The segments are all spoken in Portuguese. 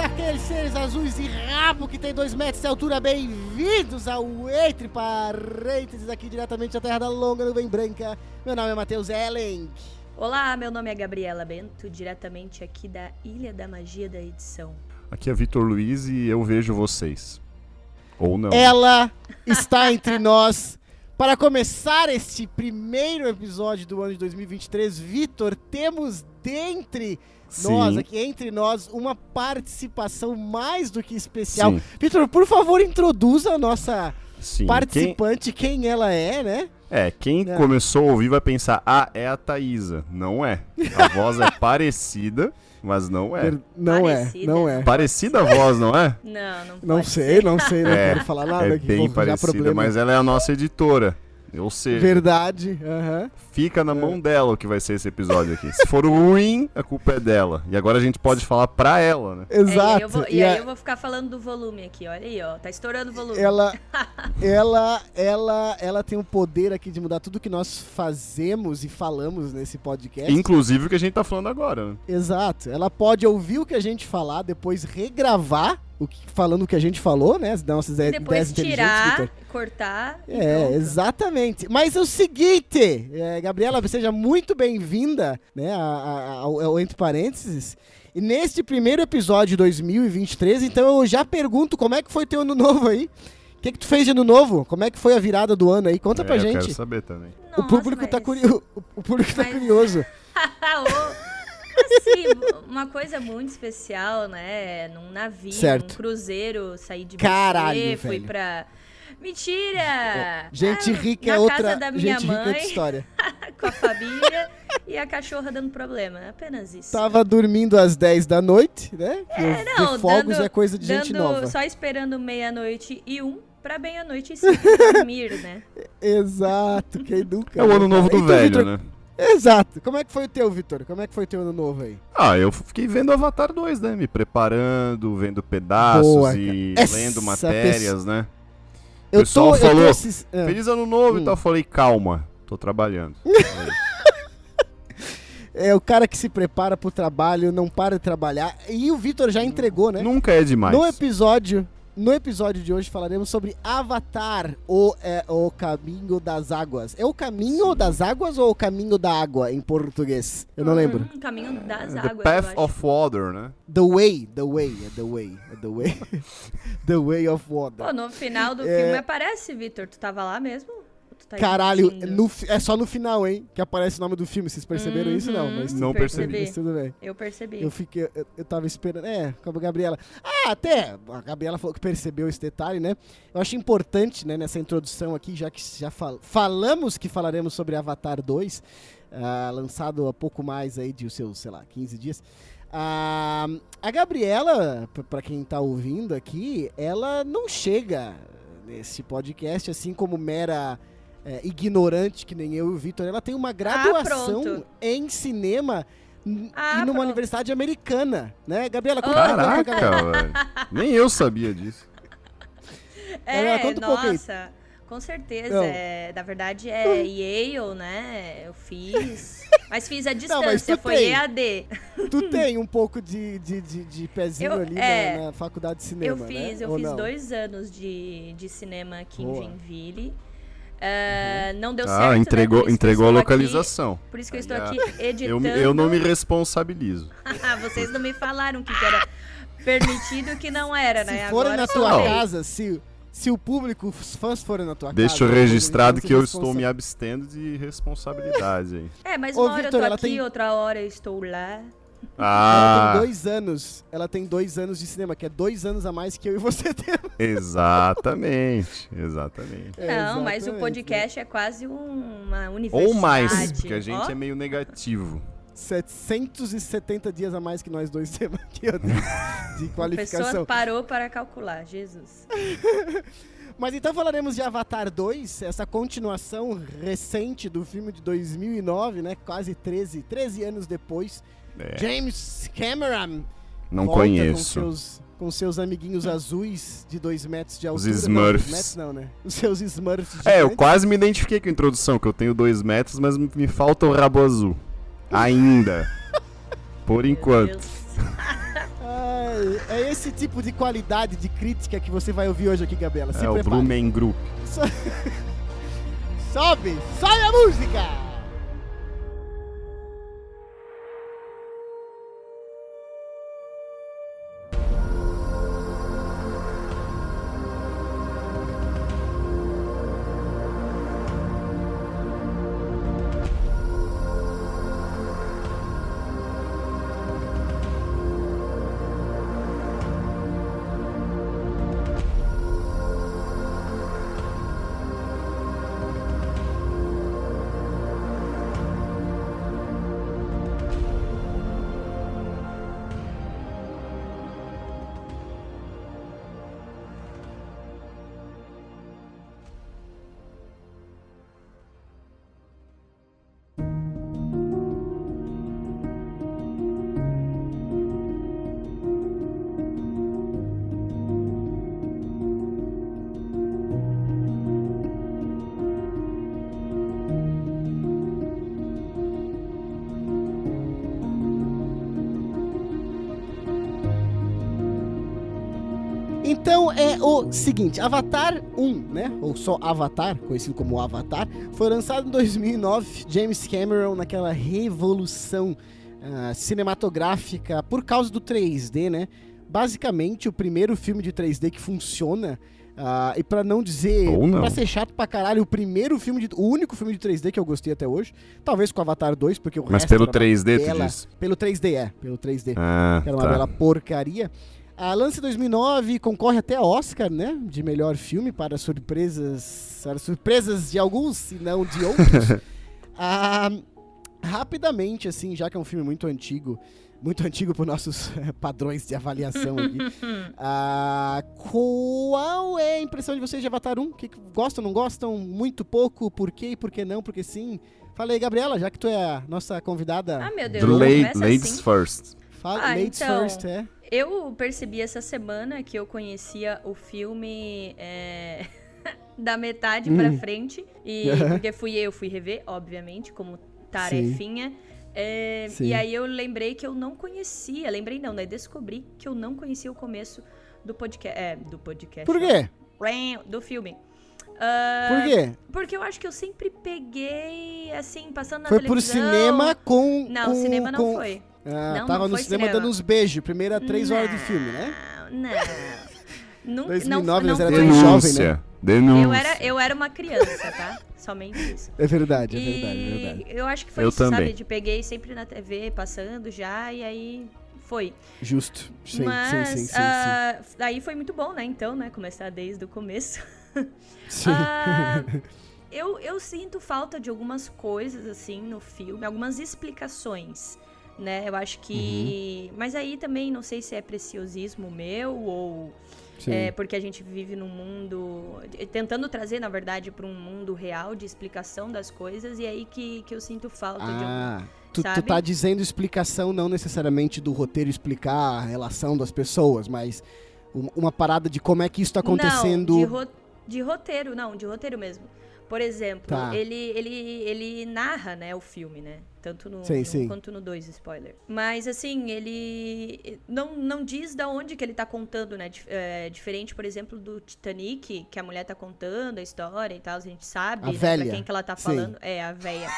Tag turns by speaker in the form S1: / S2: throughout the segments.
S1: aqueles seres azuis e rabo que tem dois metros de altura, bem-vindos ao Entre Parênteses, aqui diretamente da Terra da Longa Nuvem Branca. Meu nome é Matheus Ellen.
S2: Olá, meu nome é Gabriela Bento, diretamente aqui da Ilha da Magia da Edição.
S3: Aqui é Vitor Luiz e eu vejo vocês. Ou não.
S1: Ela está entre nós. Para começar este primeiro episódio do ano de 2023, Vitor, temos dentre. Nós, aqui entre nós, uma participação mais do que especial. Vitor, por favor, introduza a nossa
S3: Sim. Quem,
S1: participante, quem... ela é, né?
S3: é, quem
S1: É.
S3: começou a ouvir vai pensar, ah, é a Thaísa. Não é. A voz é parecida, mas não é.
S1: Não
S2: Parecida.
S1: é, não é.
S3: Parecida a voz, não é?
S2: Não, não
S1: Não sei,
S2: ser.
S1: não sei, não
S3: É,
S1: quero falar nada
S3: é
S1: aqui,
S3: bem parecida,
S1: problema.
S3: mas ela é a nossa editora. Ou seja,
S1: Verdade,
S3: fica na mão dela o que vai ser esse episódio aqui. Se for ruim, a culpa é dela. E agora a gente pode falar pra ela, né?
S2: É, e aí,
S1: Exato.
S2: eu vou,
S1: E
S2: e aí
S1: a-
S2: eu vou ficar falando do volume aqui, olha aí, ó. Tá estourando o volume.
S1: ela, ela, ela, ela tem o poder aqui de mudar tudo que nós fazemos e falamos nesse podcast.
S3: Inclusive o que a gente tá falando agora, né?
S1: Exato. Ela pode ouvir o que a gente falar, depois regravar o que, falando o que a gente falou, né? As nossas
S2: E
S1: ideias
S2: depois tirar, cortar e
S1: É, exatamente. Mas é o seguinte, é, Gabriela, seja muito bem-vinda né, ao, ao Entre Parênteses. E neste primeiro episódio de 2023, então eu já pergunto como é que foi teu ano novo aí? O que, que tu fez de ano novo? Como é que foi a virada do ano aí? Conta pra
S3: É, eu
S1: gente.
S3: quero saber também.
S1: o público tá
S2: mas-
S1: curioso. O público tá
S2: mas-
S1: curioso.
S2: Assim, uma coisa muito especial, né? Num navio,
S1: Certo.
S2: num cruzeiro, saí de
S1: Caralho,
S2: você, fui
S1: velho.
S2: pra... Mentira!
S1: Gente
S2: Ah,
S1: rica é outra.
S2: casa da minha
S1: gente rica é
S2: mãe,
S1: história.
S2: com a família e a cachorra dando problema. Apenas isso.
S1: Tava dormindo às 10 da noite, né?
S2: É, não,
S1: fogos
S2: dando-
S1: é coisa de gente nova.
S2: Só esperando meia-noite e um pra meia-noite e cinco dormir, né?
S1: Exato, quem nunca.
S3: É o
S1: né,
S3: ano novo do
S1: E tu,
S3: velho,
S1: Vitor?
S3: né?
S1: Exato. Como é que foi o teu, Vitor? Como é que foi o teu ano novo aí?
S3: Ah, eu fiquei vendo Avatar 2, né? Me preparando, vendo pedaços
S1: Boa,
S3: e
S1: cara. Essa
S3: lendo matérias, né? O
S1: Eu
S3: pessoal
S1: tô, eu
S3: falou,
S1: assis- ah.
S3: Feliz ano novo
S1: Hum.
S3: e tal. Eu falei, calma, tô trabalhando.
S1: É o cara que se prepara pro trabalho, não para de trabalhar. E o Vitor já entregou, né?
S3: Nunca é demais.
S1: No episódio, no episódio de hoje falaremos sobre Avatar, o, é, o caminho das águas. É o caminho das águas ou o caminho da água em português? Eu não lembro.
S2: Hum, caminho das
S3: The
S2: águas, eu
S3: Path
S2: acho.
S3: of Water, né?
S1: The way, the way, é the way, é the way. the way of water.
S2: Pô, no final do
S1: É.
S2: filme aparece, Vitor. Tu tava lá mesmo? Tu tá
S1: Caralho, no é só no final, hein? Que aparece o nome do filme. Vocês perceberam isso? Não,
S2: Uhum,
S1: mas
S3: Não
S2: percebi.
S1: mas tudo bem.
S2: Eu percebi.
S1: Eu fiquei, eu, eu tava esperando, é, com a Gabriela. Ah, até, a Gabriela falou que percebeu esse detalhe, né? Eu acho importante, né, nessa introdução aqui, já que já fal falamos que falaremos sobre Avatar 2, ah, lançado há pouco mais aí de os seus, sei lá, 15 dias. Ah, a Gabriela, p- pra quem tá ouvindo aqui, ela não chega nesse podcast assim como mera é, ignorante que nem eu e o Vitor. Ela tem uma graduação
S2: pronto.
S1: em cinema
S2: Ah,
S1: e numa
S2: pronto.
S1: universidade americana, né? Gabriela, conta,
S3: Caraca, velho. Nem eu sabia disso.
S1: Gabriela,
S2: É,
S1: conta um
S2: nossa, com certeza.
S1: Não.
S2: É, na verdade, é Yale, né? Eu fiz. Mas fiz a distância,
S1: tu
S2: foi
S1: tem.
S2: EAD.
S1: Tu tem um pouco de, de, de, de pezinho
S2: Eu-
S1: ali na-
S2: é,
S1: na, faculdade de
S2: Eu
S1: cinema,
S2: fiz,
S1: né?
S2: eu
S1: Ou
S2: fiz
S1: não?
S2: dois anos de, de cinema aqui
S1: Boa.
S2: em Joinville. Ah, Não deu
S3: Ah,
S2: certo. né?
S3: entregou,
S2: eu
S3: entregou a
S2: estou aqui-
S3: localização.
S2: por isso que eu estou
S3: Aí,
S2: aqui
S3: Eu,
S2: editando.
S3: eu não me responsabilizo.
S2: Ah, Vocês não me falaram que era permitido e que não era,
S1: Se
S2: né?
S1: forem
S2: Agora
S1: na
S2: eu
S1: tua casa, se, se o público, os fãs forem na tua
S3: Deixa
S1: casa...
S3: registrado
S1: então
S3: que eu
S1: se
S3: estou me abstendo de responsabilidade aí.
S2: É, mas
S1: Ô,
S2: uma hora
S1: Vitor,
S2: eu tô aqui,
S1: tem-
S2: outra hora eu estou lá.
S1: Ela
S3: Ah,
S1: tem dois anos. Ela tem dois anos de cinema, que é dois anos a mais que eu e você temos.
S3: exatamente, exatamente.
S2: Não, mas o
S1: Exatamente,
S2: podcast é quase um- uma universidade.
S3: Ou mais, porque a gente
S2: Ó,
S3: é meio negativo.
S1: 770 dias a mais que nós dois temos aqui, de- de
S2: A pessoa
S1: qualificação.
S2: parou para calcular, Jesus.
S1: Mas então falaremos de Avatar 2, essa continuação recente do filme de 2009, né? Quase 13, 13 anos depois.
S3: É,
S1: James Cameron
S3: não
S1: volta com
S3: conheço.
S1: seus, com seus amiguinhos azuis de 2 metros de
S3: Os
S1: altura. Não,
S3: Smurfs.
S1: metros não, né? Os seus Smurfs
S3: É, eu quase me identifiquei com a introdução, que eu tenho dois metros, mas me falta o rabo azul. Ainda. Por enquanto.
S1: É, é esse tipo de qualidade de crítica que você vai ouvir hoje aqui, Gabriela. Se
S3: é o
S1: prepare.
S3: Blumen Group.
S1: So- Sobe! Sobe a música! Então é o seguinte, Avatar 1, né? Ou só Avatar, conhecido como Avatar, foi lançado em 2009. James Cameron naquela revolução ah, cinematográfica por causa do 3D, né? Basicamente o primeiro filme de 3D que funciona. ah, e pra não dizer,
S3: Ou não.
S1: pra ser chato pra caralho, o primeiro filme de, o único filme de 3D que eu gostei até hoje, talvez com Avatar 2, porque o
S3: Mas
S1: resto
S3: pelo
S1: era uma
S3: 3D, tu
S1: bela-
S3: diz?
S1: Pelo 3D, é, pelo 3D
S3: Ah,
S1: que era uma
S3: tá.
S1: bela porcaria. A Lance 2009 concorre até a Oscar, né? De melhor filme para surpresas, para surpresas de alguns, se não de outros. Ah, rapidamente, assim, já que é um filme muito antigo, muito antigo por nossos padrões de avaliação aqui. ah, qual é a impressão de vocês de Avatar 1? Que que gostam, não gostam? Muito pouco? Por quê e por que não? Porque sim. Fala aí, Gabriela, já que tu é a nossa convidada.
S2: Ah, meu Deus.
S3: The la- ladies
S2: assim.
S3: first.
S1: Fala,
S2: Ah,
S1: ladies
S2: então.
S1: first, é.
S2: Eu percebi essa semana que eu conhecia o filme é, da metade pra
S1: Hum.
S2: frente. E porque fui eu, fui rever, obviamente, como tarefinha. É, e aí eu lembrei que eu não conhecia. Lembrei não, né? Descobri que eu não conhecia o começo do podcast. É, do podcast.
S1: Por quê?
S2: ó. Do filme. Ah,
S1: Por quê?
S2: Porque eu acho que eu sempre peguei, assim, passando na
S1: Foi pro
S2: televisão.
S1: cinema com.
S2: Não,
S1: com,
S2: cinema não
S1: com-
S2: foi.
S1: Ah,
S2: Não,
S1: tava
S2: não
S1: no cinema,
S2: cinema.
S1: dando uns beijos. Primeira três horas de filme, né?
S2: Não, não.
S1: 2009,
S2: não, não
S1: era tão jovem,
S3: Denúncia.
S1: né?
S3: Denúncia.
S2: Eu era, eu era uma criança, tá? Somente isso.
S1: É verdade, é verdade, é verdade.
S2: eu acho que foi
S3: Eu
S2: isso,
S3: também.
S2: sabe? De peguei sempre na TV, passando já, e aí foi.
S1: Justo. Sim,
S2: Mas
S1: sim, sim, sim.
S2: ah, daí foi muito bom, né? Então, né? Começar desde o começo.
S1: sim. Sim.
S2: Ah, eu, eu sinto falta de algumas coisas, assim, no filme, algumas explicações, né? Eu acho que.
S1: Uhum.
S2: Mas aí também não sei se é preciosismo meu ou.
S1: Sim.
S2: É, porque a gente vive num mundo. Tentando trazer, na verdade, para um mundo real de explicação das coisas, e aí que, que eu sinto falta de algum.
S1: Ah, tu, tu tá dizendo explicação não necessariamente do roteiro explicar a relação das pessoas, mas um- uma parada de como é que isso tá acontecendo.
S2: Não, de, ro- de roteiro, não, de roteiro mesmo. Por exemplo,
S1: Tá.
S2: ele, ele, ele narra, né, o filme, né? Tanto no
S1: Sim,
S2: 1
S1: sim.
S2: quanto no 2, spoiler. Mas, assim, ele não, não diz da onde que ele tá contando, né? Dif- é, diferente, por exemplo, do Titanic, que a mulher tá contando a história e tal, a gente sabe,
S1: A
S2: né,
S1: velha.
S2: pra quem que ela tá
S1: Sim.
S2: falando. É, a véia.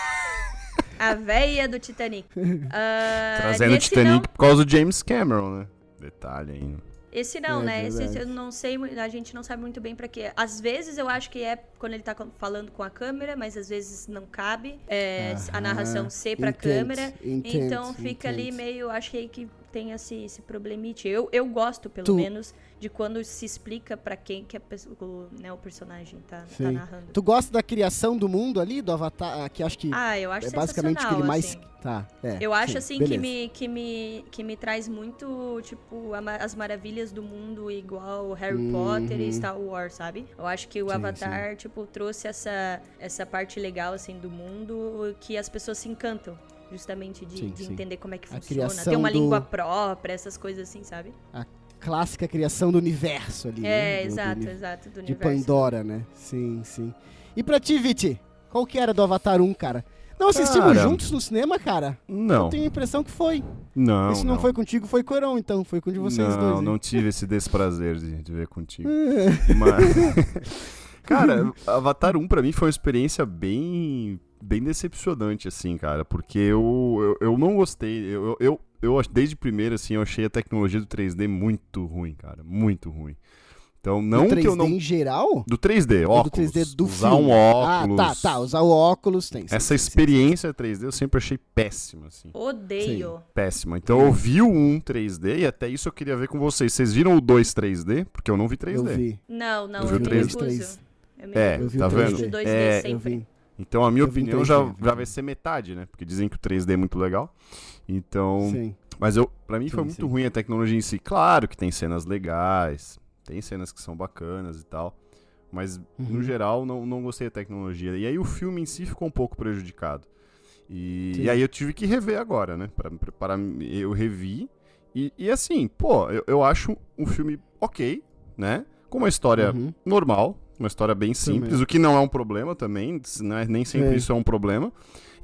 S2: a véia do Titanic. Ah,
S3: Trazendo o Titanic
S2: não-
S3: por causa do James Cameron, né? Detalhe ainda.
S2: Esse não,
S1: É
S2: né? Esse, eu não sei, a gente não sabe muito bem pra quê. Às vezes eu acho que é quando ele tá falando com a câmera, mas às vezes não cabe é, a narração ser pra
S1: entendo,
S2: câmera.
S1: entendo,
S2: então fica ali
S1: entendo.
S2: meio, achei que tem esse, esse problemite. Eu, eu gosto, pelo
S1: Tu-
S2: menos, de quando se explica pra quem que pessoa, o, né, o personagem tá, tá
S1: Sim.
S2: narrando.
S1: Tu gosta da criação do mundo ali, do Avatar, que acho que
S2: Ah, eu acho
S1: é basicamente o que ele mais.
S2: assim.
S1: Tá, é.
S2: Eu acho
S1: sim,
S2: assim que me, que, me, que me traz muito, tipo, as maravilhas do mundo igual Harry Potter e
S1: Uhum.
S2: Star Wars, sabe? Eu acho que o
S1: Sim,
S2: Avatar, tipo, trouxe essa, essa parte legal, assim, do mundo que as pessoas se encantam. Justamente de,
S1: Sim,
S2: de
S1: sim.
S2: entender como é que
S1: A
S2: funciona. Ter uma
S1: do-
S2: língua própria, essas coisas assim, sabe?
S1: Clássica criação do universo ali. né?
S2: É,
S1: Do- do
S2: exato, exato. Do
S1: De
S2: universo.
S1: Pandora, né? Sim, sim. E pra ti, Viti? Qual que era do Avatar 1, cara? Não assistimos
S3: Cara.
S1: juntos no cinema, cara?
S3: Não.
S1: Eu tenho a impressão que foi.
S3: Não,
S1: Esse não, foi contigo, foi com o Heron, então. Foi com o de vocês
S3: não,
S1: dois. hein?
S3: não tive esse desprazer de, de ver contigo. Mas... cara, Avatar 1 pra mim foi uma experiência bem bem decepcionante, assim, cara, porque eu, eu, eu não gostei, eu, eu, eu, desde primeira, assim, eu achei a tecnologia do 3D muito ruim, cara, muito ruim. Então, não
S1: Do
S3: que eu
S1: 3D
S3: não...
S1: em geral?
S3: Do 3D,
S1: Ou
S3: óculos.
S1: do 3D do
S3: usar
S1: filme?
S3: um óculos.
S1: Ah, tá, tá. Usar o óculos tem. sim,
S3: Essa
S1: sim, sim.
S3: experiência 3D eu sempre achei péssima, assim.
S2: Odeio.
S3: Péssima. Então eu vi o 1 3D e até isso eu queria ver com vocês. Vocês viram o 2 3D? Porque eu não vi 3D.
S1: Eu vi.
S2: Não, não, eu.
S3: Três.
S2: Eu me
S3: É,
S2: recuso.
S1: Eu vi
S3: tá
S1: o
S3: vendo?
S1: 3D.
S2: 2D
S3: É,
S2: sempre.
S1: Eu vi.
S3: Então a minha
S1: Eu em
S3: opinião
S1: 3D,
S3: já, já vai ser metade, né? Porque dizem que o 3D é muito legal. Então,
S1: Sim.
S3: mas eu, para mim foi
S1: Sim,
S3: muito
S1: sim.
S3: ruim a tecnologia em si. Claro que tem cenas legais, tem cenas que são bacanas e tal, mas no
S1: Uhum.
S3: geral não, não gostei da tecnologia. E aí o filme em si ficou um pouco prejudicado. E, e aí eu tive que rever agora, né? Pra me preparar, eu revi. E, e assim, pô, eu, eu acho um filme ok, né? Com uma história
S1: Uhum.
S3: normal, uma história bem simples,
S1: Também.
S3: o que não é um problema também, né? nem sempre
S1: É.
S3: isso é um problema.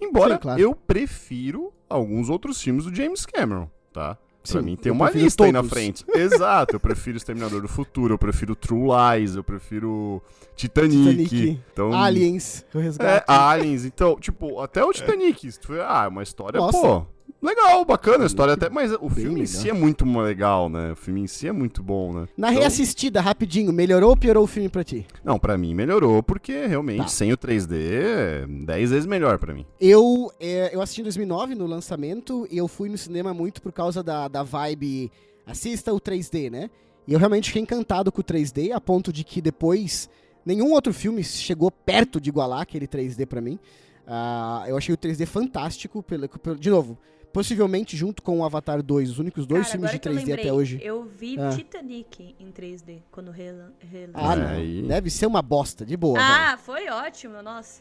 S3: Embora
S1: Sim, claro.
S3: eu prefiro alguns outros filmes do James Cameron, tá? Pra
S1: Sim,
S3: mim tem
S1: eu
S3: uma lista aí na
S1: todos.
S3: frente. Exato, eu prefiro Exterminador do Futuro, eu prefiro True Lies, eu prefiro Titanic.
S1: Titanic.
S3: Então,
S1: Aliens, o
S3: é,
S1: resgate.
S3: Aliens, então, tipo, até o Titanic, for- ah, é uma história,
S1: Nossa.
S3: pô, legal, bacana a história até, mas o filme em
S1: legal.
S3: si é muito legal, né? O filme em si é muito bom, né?
S1: Na
S3: Então-
S1: reassistida, rapidinho, melhorou ou piorou o filme pra ti?
S3: Não, pra mim melhorou, porque realmente
S1: Tá.
S3: sem o 3D é 10 vezes melhor pra mim.
S1: Eu, é, eu assisti em 2009 no lançamento e eu fui no cinema muito por causa da, da vibe assista o 3D, né? E eu realmente fiquei encantado com o 3D, a ponto de que depois nenhum outro filme chegou perto de igualar aquele 3D pra mim. Ah, eu achei o 3D fantástico, pelo, pelo- de novo, possivelmente junto com o Avatar 2, os únicos dois
S2: Cara,
S1: filmes de
S2: agora que eu
S1: 3D até
S2: lembrei,
S1: hoje.
S2: Eu vi
S1: Ah.
S2: Titanic em 3D quando relan
S1: Ah,
S3: É,
S1: não.
S3: aí-
S1: Deve ser uma bosta, de boa. velho.
S2: Ah, foi ótimo, nossa.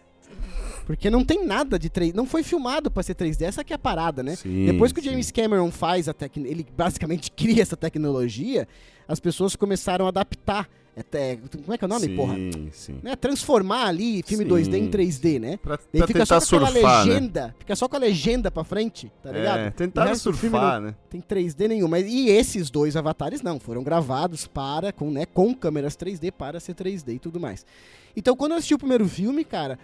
S1: Porque não tem nada de 3D. Não foi filmado pra ser 3D, essa que é a parada, né?
S3: Sim,
S1: Depois que o
S3: sim.
S1: James Cameron faz a tecnologia, ele basicamente cria essa tecnologia, as pessoas começaram a adaptar. Até, como é que é o nome,
S3: sim,
S1: porra?
S3: Sim,
S1: Né, transformar ali filme
S3: Sim.
S1: 2D em 3D, né?
S3: Pra,
S1: Daí
S3: pra
S1: fica só
S3: tentar
S1: com aquela
S3: surfar, né?
S1: legenda, fica só com a legenda pra frente, tá ligado?
S3: É,
S1: O
S3: tentaram
S1: resto do filme
S3: surfar, né?
S1: Tem 3D nenhum, mas e esses dois avatares não, foram gravados para com, né, com câmeras 3D para ser 3D e tudo mais. Então, quando eu assisti o primeiro filme, cara,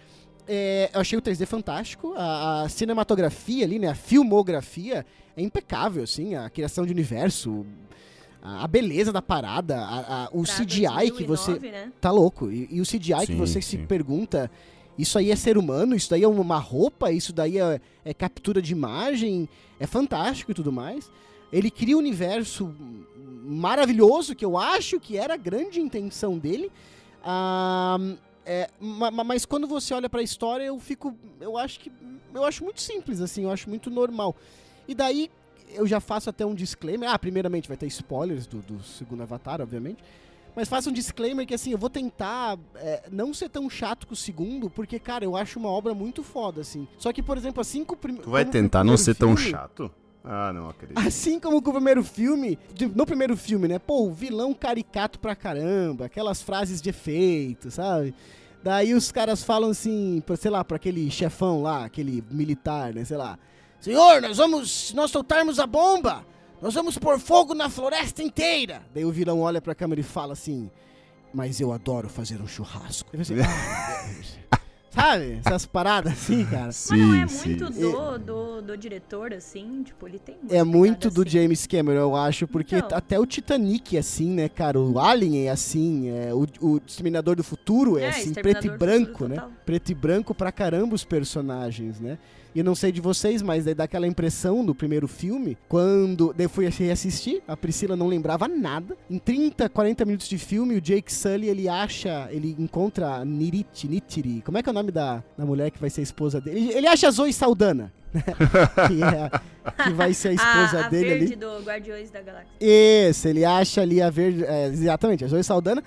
S1: é, eu achei o 3D fantástico, a, a cinematografia ali, né, a filmografia é impecável, assim, a criação de universo, a, a beleza da parada, a- a- o
S2: Pra
S1: CGI que você
S2: 2009, né?
S1: tá louco. E, e o CGI que
S3: Sim,
S1: você se
S3: sim.
S1: pergunta, isso aí é ser humano? Isso daí é uma roupa? Isso daí é, é captura de imagem? É fantástico e tudo mais. Ele cria um universo maravilhoso, que eu acho que era a grande intenção dele. Ah, é, ma- ma- mas quando você olha pra história, eu fico. Eu acho que. Eu acho muito simples, assim, eu acho muito normal. E daí eu já faço até um disclaimer. Ah, primeiramente vai ter spoilers do, do segundo Avatar, obviamente. Mas faço um disclaimer que assim, eu vou tentar é, não ser tão chato com o segundo, porque, cara, eu acho uma obra muito foda, assim. Só que, por exemplo, assim com o primeiro.
S3: Tu vai tentar não ser tão chato? Ah, não acredito.
S1: Assim como com o primeiro filme, no primeiro filme, né? Pô, o vilão caricato pra caramba, aquelas frases de efeito, sabe? Daí os caras falam assim, sei lá, pra aquele chefão lá, aquele militar, né? Sei lá. Senhor, nós vamos. Se nós soltarmos a bomba, nós vamos pôr fogo na floresta inteira. Daí o vilão olha pra câmera e fala assim. Mas eu adoro fazer um churrasco. Assim, "Ah, meu Deus." Sabe? Essas paradas assim, cara.
S2: Mas não é
S3: Sim,
S2: muito
S3: sim.
S2: do, do, do diretor, assim? Tipo, ele tem
S1: É muito do
S2: assim.
S1: James Cameron, eu acho, porque
S2: Então.
S1: até o Titanic é assim, né, cara? O Alien é assim, é, o, o Exterminador do Futuro é,
S2: É,
S1: assim, preto e branco, né?
S2: total.
S1: Preto e branco pra caramba os personagens, né? E eu não sei de vocês, mas daí dá aquela impressão do primeiro filme, quando daí eu fui reassistir, a Priscila não lembrava nada. Em 30, 40 minutos de filme, o Jake Sully, ele acha, ele encontra a Niriti, Nitiri, como é que é o nome da, da mulher que vai ser a esposa dele? Ele, ele acha a Zoe Saldana, né? que, é a- que vai ser a esposa
S2: a, a
S1: dele ali.
S2: verde do Guardiões da Galáxia.
S1: Isso, ele acha ali a verde. é, exatamente, a Zoe Saldana.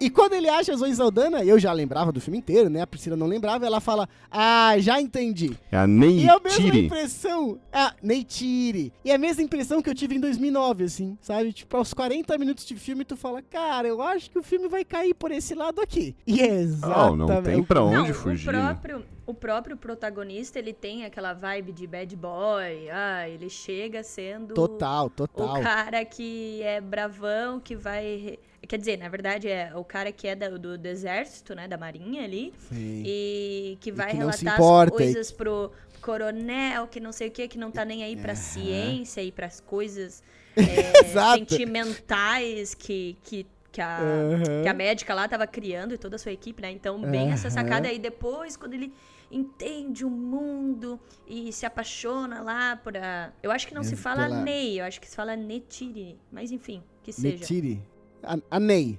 S1: E quando ele acha a Zoe Saldana, eu já lembrava do filme inteiro, né? A Priscila não lembrava, ela fala, ah, já entendi.
S3: É a
S1: E é a mesma
S3: Neytiri.
S1: impressão. Ah, Neytiri. E é a mesma impressão que eu tive em 2009, assim, sabe? Tipo, aos 40 minutos de filme, tu fala, cara, eu acho que o filme vai cair por esse lado aqui. E é
S3: Oh,
S1: exatamente.
S3: não tem pra onde
S2: Não,
S3: fugir.
S2: o próprio, o próprio protagonista, ele tem aquela vibe de bad boy. Ah, ele chega sendo
S1: Total, total.
S2: o cara que é bravão, que vai... Quer dizer, na verdade, é o cara que é do, do exército, né? Da marinha ali.
S1: Sim.
S2: E que vai
S1: que não se
S2: relatar
S1: importa,
S2: as
S1: e-
S2: coisas pro coronel, que não sei o que, que não tá nem aí pra ciência e pras coisas é, sentimentais que, que, que, a,
S1: Aham.
S2: que a médica lá tava criando e toda a sua equipe, né? Então, bem essa
S1: Aham.
S2: sacada aí. Depois, quando ele entende o mundo e se apaixona lá por a... Eu acho que não se
S1: É,
S2: fala
S1: pela-
S2: Ney, eu acho que se fala Netiri. Mas enfim, que seja.
S1: Neytiri. A, a Ney.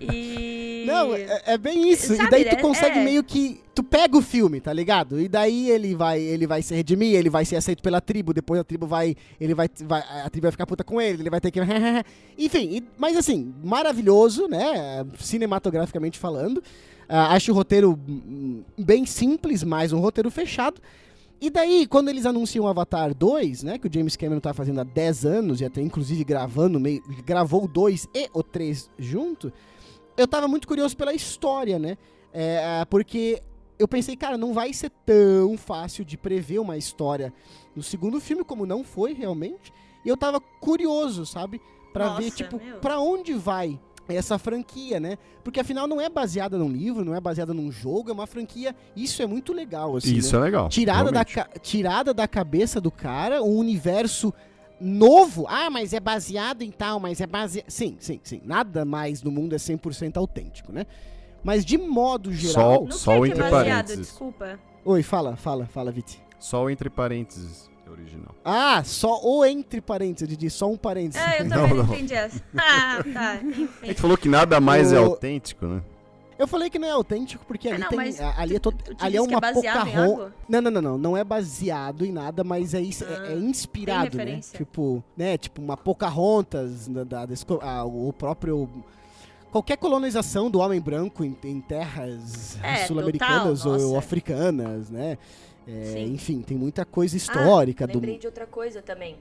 S2: E...
S1: Não, é, é bem isso.
S2: Sabe,
S1: e daí tu
S2: né?
S1: consegue
S2: É.
S1: meio que. Tu pega o filme, tá ligado? E daí ele vai, ele vai se redimir, ele vai ser aceito pela tribo, depois a tribo vai. Ele vai. vai a tribo vai ficar puta com ele, ele vai ter que. Enfim, e- mas assim, maravilhoso, né? Cinematograficamente falando. Ah, acho o roteiro bem simples, mas um roteiro fechado. E daí, quando eles anunciam Avatar 2, né, que o James Cameron tá fazendo há 10 anos, e até inclusive gravando, meio, gravou o 2 e o 3 junto, eu tava muito curioso pela história, né? É, porque eu pensei, cara, não vai ser tão fácil de prever uma história no segundo filme, como não foi realmente. E eu tava curioso, sabe? Pra ver, tipo, pra onde vai essa franquia, né? Porque afinal não é baseada num livro, não é baseada num jogo, é uma franquia. Isso é muito legal, assim.
S3: Isso
S1: né?
S3: é legal.
S1: tirada da,
S3: realmente.
S1: tirada da cabeça do cara, um universo novo. Ah, mas é baseado em tal, mas é baseado. Sim, sim, sim. Nada mais no mundo é 100% autêntico, né? Mas de modo geral.
S3: Só
S2: que que é
S3: entre
S2: baseado?
S3: parênteses.
S2: Desculpa.
S1: Oi, fala, fala, fala, Viti.
S3: Só entre parênteses original.
S1: Ah, só o entre parênteses, Didi, só um parênteses.
S2: Ah, eu também não,
S3: não.
S2: entendi essa. Ah, tá.
S3: A gente falou que nada mais é
S1: O-
S3: autêntico, né?
S1: Eu falei que não é autêntico porque
S2: Ah,
S1: ali
S2: não,
S1: tem.
S2: mas
S1: a- ali é, to-
S2: tu- tu
S1: ali é
S2: que
S1: uma
S2: é em
S1: Pocahon-
S2: algo?
S1: Não, não, não, não. Não é baseado em nada, mas é, is- é- é
S2: Ah,
S1: inspirado, né? Tipo, né? Tipo, uma Pocahontas, da, da- da esco- ah, o próprio. Qualquer colonização do homem branco em, em terras
S2: É,
S1: sul-americanas ou africanas, né? É, enfim, tem muita coisa histórica
S2: ah,
S1: do.
S2: lembrei de outra coisa também.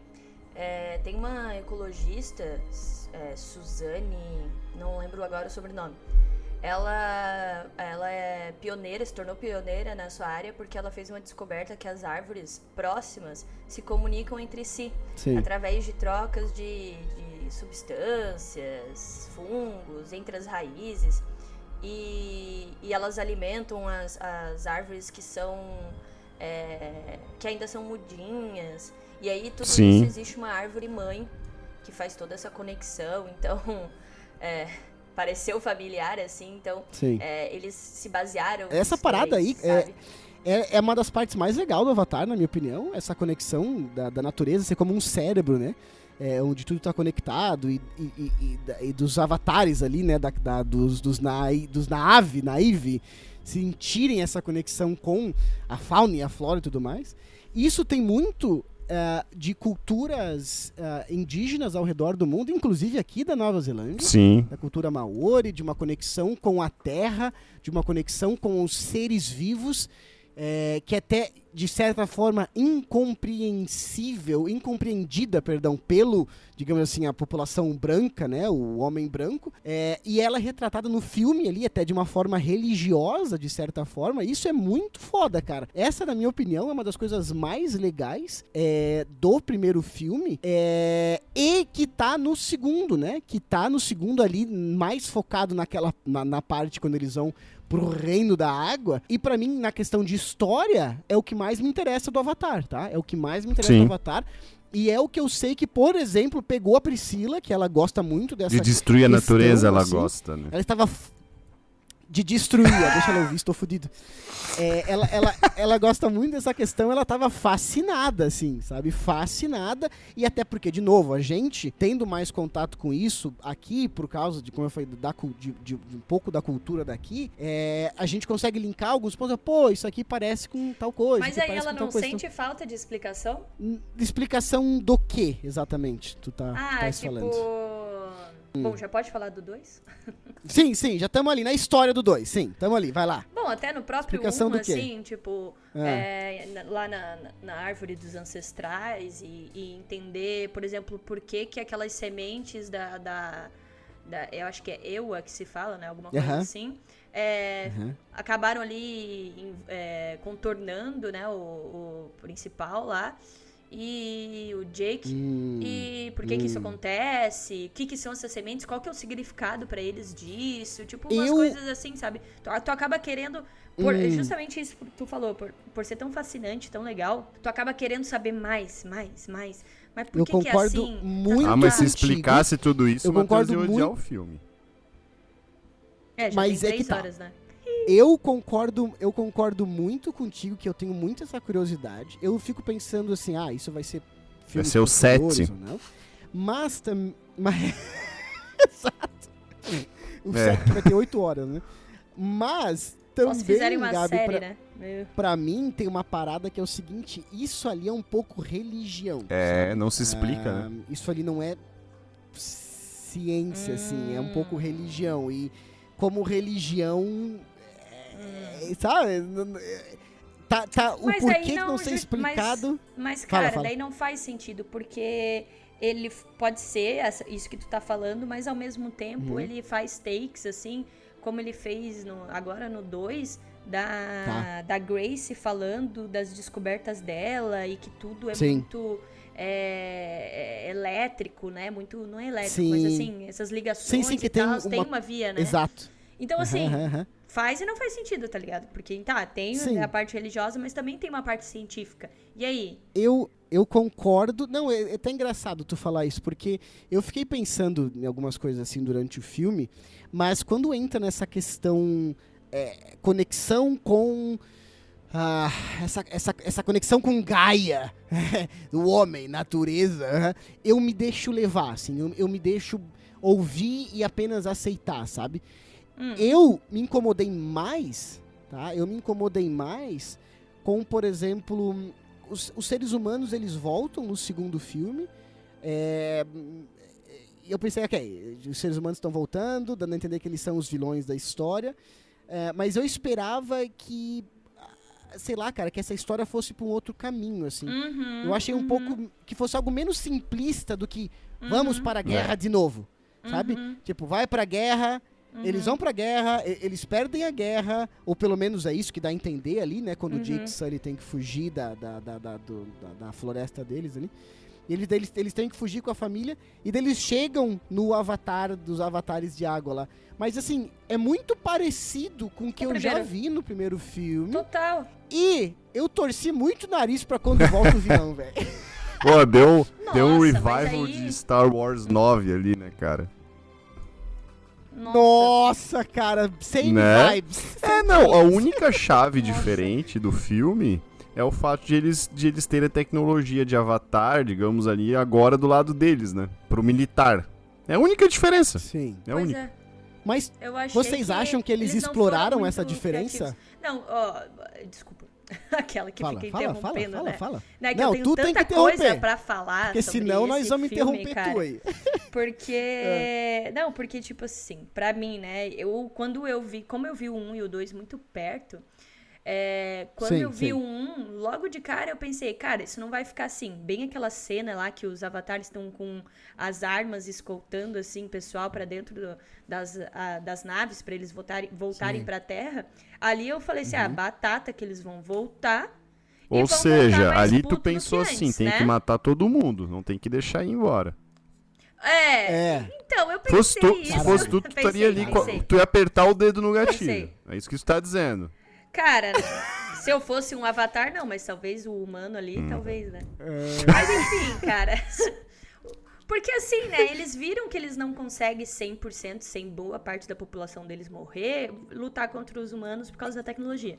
S2: É, tem uma ecologista, é, Suzane, não lembro agora o sobrenome. Ela, ela é pioneira, se tornou pioneira na sua área porque ela fez uma descoberta que as árvores próximas se comunicam entre si
S1: Sim.
S2: através de trocas de, de substâncias, fungos entre as raízes e, e elas alimentam as, as árvores que são é, que ainda são mudinhas e aí tudo
S3: Sim.
S2: isso existe uma árvore mãe que faz toda essa conexão então é, pareceu familiar assim então
S1: Sim.
S2: é, eles se basearam
S1: Essa parada aí é-? É, é uma das partes mais legais do Avatar, na minha opinião, essa conexão da, da natureza ser como um cérebro, né? É, onde tudo está conectado e, e- e- e dos avatares ali, né? Da, da- dos, dos, nai, dos naive, naive, sentirem essa conexão com a fauna e a flora e tudo mais. Isso tem muito eh, de culturas eh, indígenas ao redor do mundo, inclusive aqui da Nova Zelândia
S3: Sim.
S1: da cultura maori, de uma conexão com a terra, de uma conexão com os seres vivos, é, que até, de certa forma, incompreensível, incompreendida, perdão, pelo, digamos assim, a população branca, né, o homem branco, é, e ela é retratada no filme ali, até de uma forma religiosa, de certa forma, isso é muito foda, cara. Essa, na minha opinião, é uma das coisas mais legais é, do primeiro filme, é, e que tá no segundo, né, que tá no segundo ali, mais focado naquela, na, na parte quando eles vão pro reino da água. E pra mim, na questão de história, é o que mais me interessa do Avatar, tá? É o que mais me interessa
S3: Sim.
S1: do Avatar. E é o que eu sei que, por exemplo, pegou a Priscila, que ela gosta muito dessa.
S3: De destruir a
S1: questão,
S3: natureza, ela
S1: assim,
S3: gosta, né?
S1: Ela estava. De destruir, deixa ela ouvir, estou fudido. É, ela, ela, ela gosta muito dessa questão, ela tava fascinada, assim, sabe? Fascinada. E até porque, de novo, a gente tendo mais contato com isso aqui, por causa de, como eu falei, da, de, de- de um pouco da cultura daqui, é, a gente consegue linkar alguns pontos. Pô, isso aqui parece com tal coisa.
S2: mas aí ela não sente falta de explicação
S1: Então, explicação do que, exatamente, tu tá,
S2: Ah,
S1: tá
S2: tipo.
S1: falando?
S2: Bom, já pode falar do 2?
S1: Sim, sim, já estamos ali na história do 2. Sim, estamos ali, vai lá.
S2: Bom, até no próprio
S1: Explicação
S2: 1,
S1: do quê?
S2: assim, tipo, é, na- lá na, na- árvore dos ancestrais e, e entender, por exemplo, por que que aquelas sementes da, da, da- eu acho que é Ewa que se fala, né, alguma coisa
S1: Aham.
S2: assim, é, acabaram ali é, contornando, né, o, o principal lá, e o Jake
S1: Hum,
S2: e por que que isso
S1: hum.
S2: acontece? O que que são essas sementes? Qual que é o significado pra eles disso? Tipo, umas
S1: Eu-
S2: coisas assim, sabe? Tu, tu acaba querendo... por-
S1: Hum.
S2: Justamente isso que tu falou, por, por ser tão fascinante, tão legal, tu acaba querendo saber mais, mais, mais. Mas por
S1: Eu
S2: que que é
S1: concordo
S2: assim? Tá
S1: muito
S3: Ah, mas se explicasse tudo isso,
S1: Eu
S3: Matheus
S1: concordo
S3: ia odiar
S1: muito-
S3: o filme.
S2: É, já
S1: Mas
S2: tem
S1: é que
S2: três
S1: tá.
S2: horas, né?
S1: Eu concordo, eu concordo muito contigo que eu tenho muito essa curiosidade. Eu fico pensando assim, ah, isso vai ser filme
S3: ser o
S1: posteriores
S3: sete.
S1: ou não. Mas também, mas exato. O
S3: É.
S1: 7 vai ter 8 horas, né? Mas
S2: Só se fizerem
S1: também,
S2: uma
S1: Gabi,
S2: série,
S1: pra,
S2: né? Meu.
S1: pra mim tem uma parada que é o seguinte, isso ali é um pouco religião.
S3: É, não se explica,
S1: Ah,
S3: né?
S1: Isso ali não é ciência, assim, é um
S2: Hum.
S1: pouco religião. E como religião, é, sabe? É, Tá, tá, o
S2: Mas
S1: porquê que
S2: não
S1: não ser explicado.
S2: Mas,
S1: Fala,
S2: cara,
S1: fala.
S2: daí não faz sentido, porque ele pode ser essa- isso que tu tá falando, mas ao mesmo tempo
S1: Uhum.
S2: ele faz takes, assim, como ele fez no- agora no 2, da,
S1: Tá.
S2: da Grace falando das descobertas dela e que tudo é
S1: Sim.
S2: muito é, é elétrico, né? Muito, não é elétrico, mas
S1: Sim.
S2: assim, essas ligações
S1: sim, que
S2: e
S1: tem
S2: tal, tem
S1: uma-
S2: uma via, né?
S1: Exato.
S2: Então, assim,
S1: Aham, aham.
S2: Faz e não faz sentido, tá ligado? Porque, tá, tem
S1: Sim.
S2: a parte religiosa, mas também tem uma parte científica. E aí?
S1: Eu, eu concordo. Não, é, é até engraçado tu falar isso, porque eu fiquei pensando em algumas coisas assim durante o filme, mas quando entra nessa questão é, conexão com. ah, essa, essa, essa conexão com Gaia, o homem, natureza, eu me deixo levar, assim, eu, eu me deixo ouvir e apenas aceitar, sabe?
S2: Hum.
S1: Eu me incomodei mais, tá? Eu me incomodei mais com, por exemplo, os, os seres humanos eles voltam no segundo filme. É, eu pensei, ok, os seres humanos estão voltando, dando a entender que eles são os vilões da história. É, mas eu esperava que, sei lá, cara, que essa história fosse para um outro caminho, assim.
S2: Uhum,
S1: Eu achei um
S2: uhum,
S1: pouco que fosse algo menos simplista do que vamos
S2: uhum,
S1: para a guerra de novo, sabe?
S2: uhum,
S1: Tipo, vai pra guerra,
S2: uhum.
S1: eles vão pra guerra, e- eles perdem a guerra, ou pelo menos é isso que dá a entender ali, né? Quando o
S2: Uhum.
S1: Jake Sully tem que fugir da, da, da, da, do- da- da floresta deles ali. E eles, eles, eles têm que fugir com a família, e daí eles chegam no avatar dos avatares de água lá. Mas assim, é muito parecido com o que
S2: O
S1: eu já vi no primeiro filme.
S2: Total.
S1: E eu torci muito o nariz pra quando volta o vilão, velho.
S3: Pô, deu, deu um
S2: Nossa,
S3: revival
S2: aí-
S3: de Star Wars 9 ali, né, cara?
S2: Nossa.
S1: Nossa, cara, sem
S3: Né?
S1: vibes.
S3: É, não, a única chave diferente do filme é o fato de eles, de eles terem a tecnologia de avatar, digamos ali, agora do lado deles, né? Pro militar. É a única diferença.
S1: Sim.
S3: É a
S2: Pois
S3: única.
S2: é.
S1: Mas Vocês acham que eles
S2: foram
S1: exploraram essa diferença?
S2: criativos. Não, ó, desculpa. Aquela que
S1: fala,
S2: fica
S1: fala, fala,
S2: interrompendo,
S1: fala,
S2: né?
S1: fala.
S2: Né, que
S1: Não,
S2: eu tenho
S1: tu tem
S2: tanta
S1: que
S2: coisa
S1: interromper.
S2: pra falar
S1: Porque senão nós vamos
S2: filme,
S1: interromper
S2: cara.
S1: tu aí.
S2: Porque.
S1: É.
S2: Não, porque, tipo assim, pra mim, né? Eu, quando eu vi. Como eu vi o 1 e o 2 muito perto. É, quando
S1: Sim,
S2: eu vi
S1: sim.
S2: o 1, logo de cara eu pensei, cara, isso não vai ficar assim. Bem aquela cena lá que os avatares estão com as armas escoltando, assim, pessoal pra dentro do- das, a- das naves pra eles voltarem, voltarem pra terra. Ali eu falei assim, ah,
S1: Uhum.
S2: batata que eles vão voltar.
S3: Ou
S2: vão
S3: seja, ali tu pensou
S2: que
S3: assim,
S2: antes,
S3: tem
S2: né?
S3: que matar todo mundo, não tem que deixar ir embora.
S2: É,
S1: É.
S2: então eu pensei
S3: Fosse tu,
S2: isso.
S3: se fosse tu, tu estaria ali,
S2: pensei.
S3: tu ia apertar o dedo no gatilho.
S2: Pensei.
S3: É isso que tu tá dizendo.
S2: Cara, se eu fosse um avatar, não, mas talvez o humano ali,
S3: Hum.
S2: talvez, né?
S1: É,
S2: Mas enfim, cara. Porque assim, né, eles viram que eles não conseguem 100% sem boa parte da população deles morrer, lutar contra os humanos por causa da tecnologia.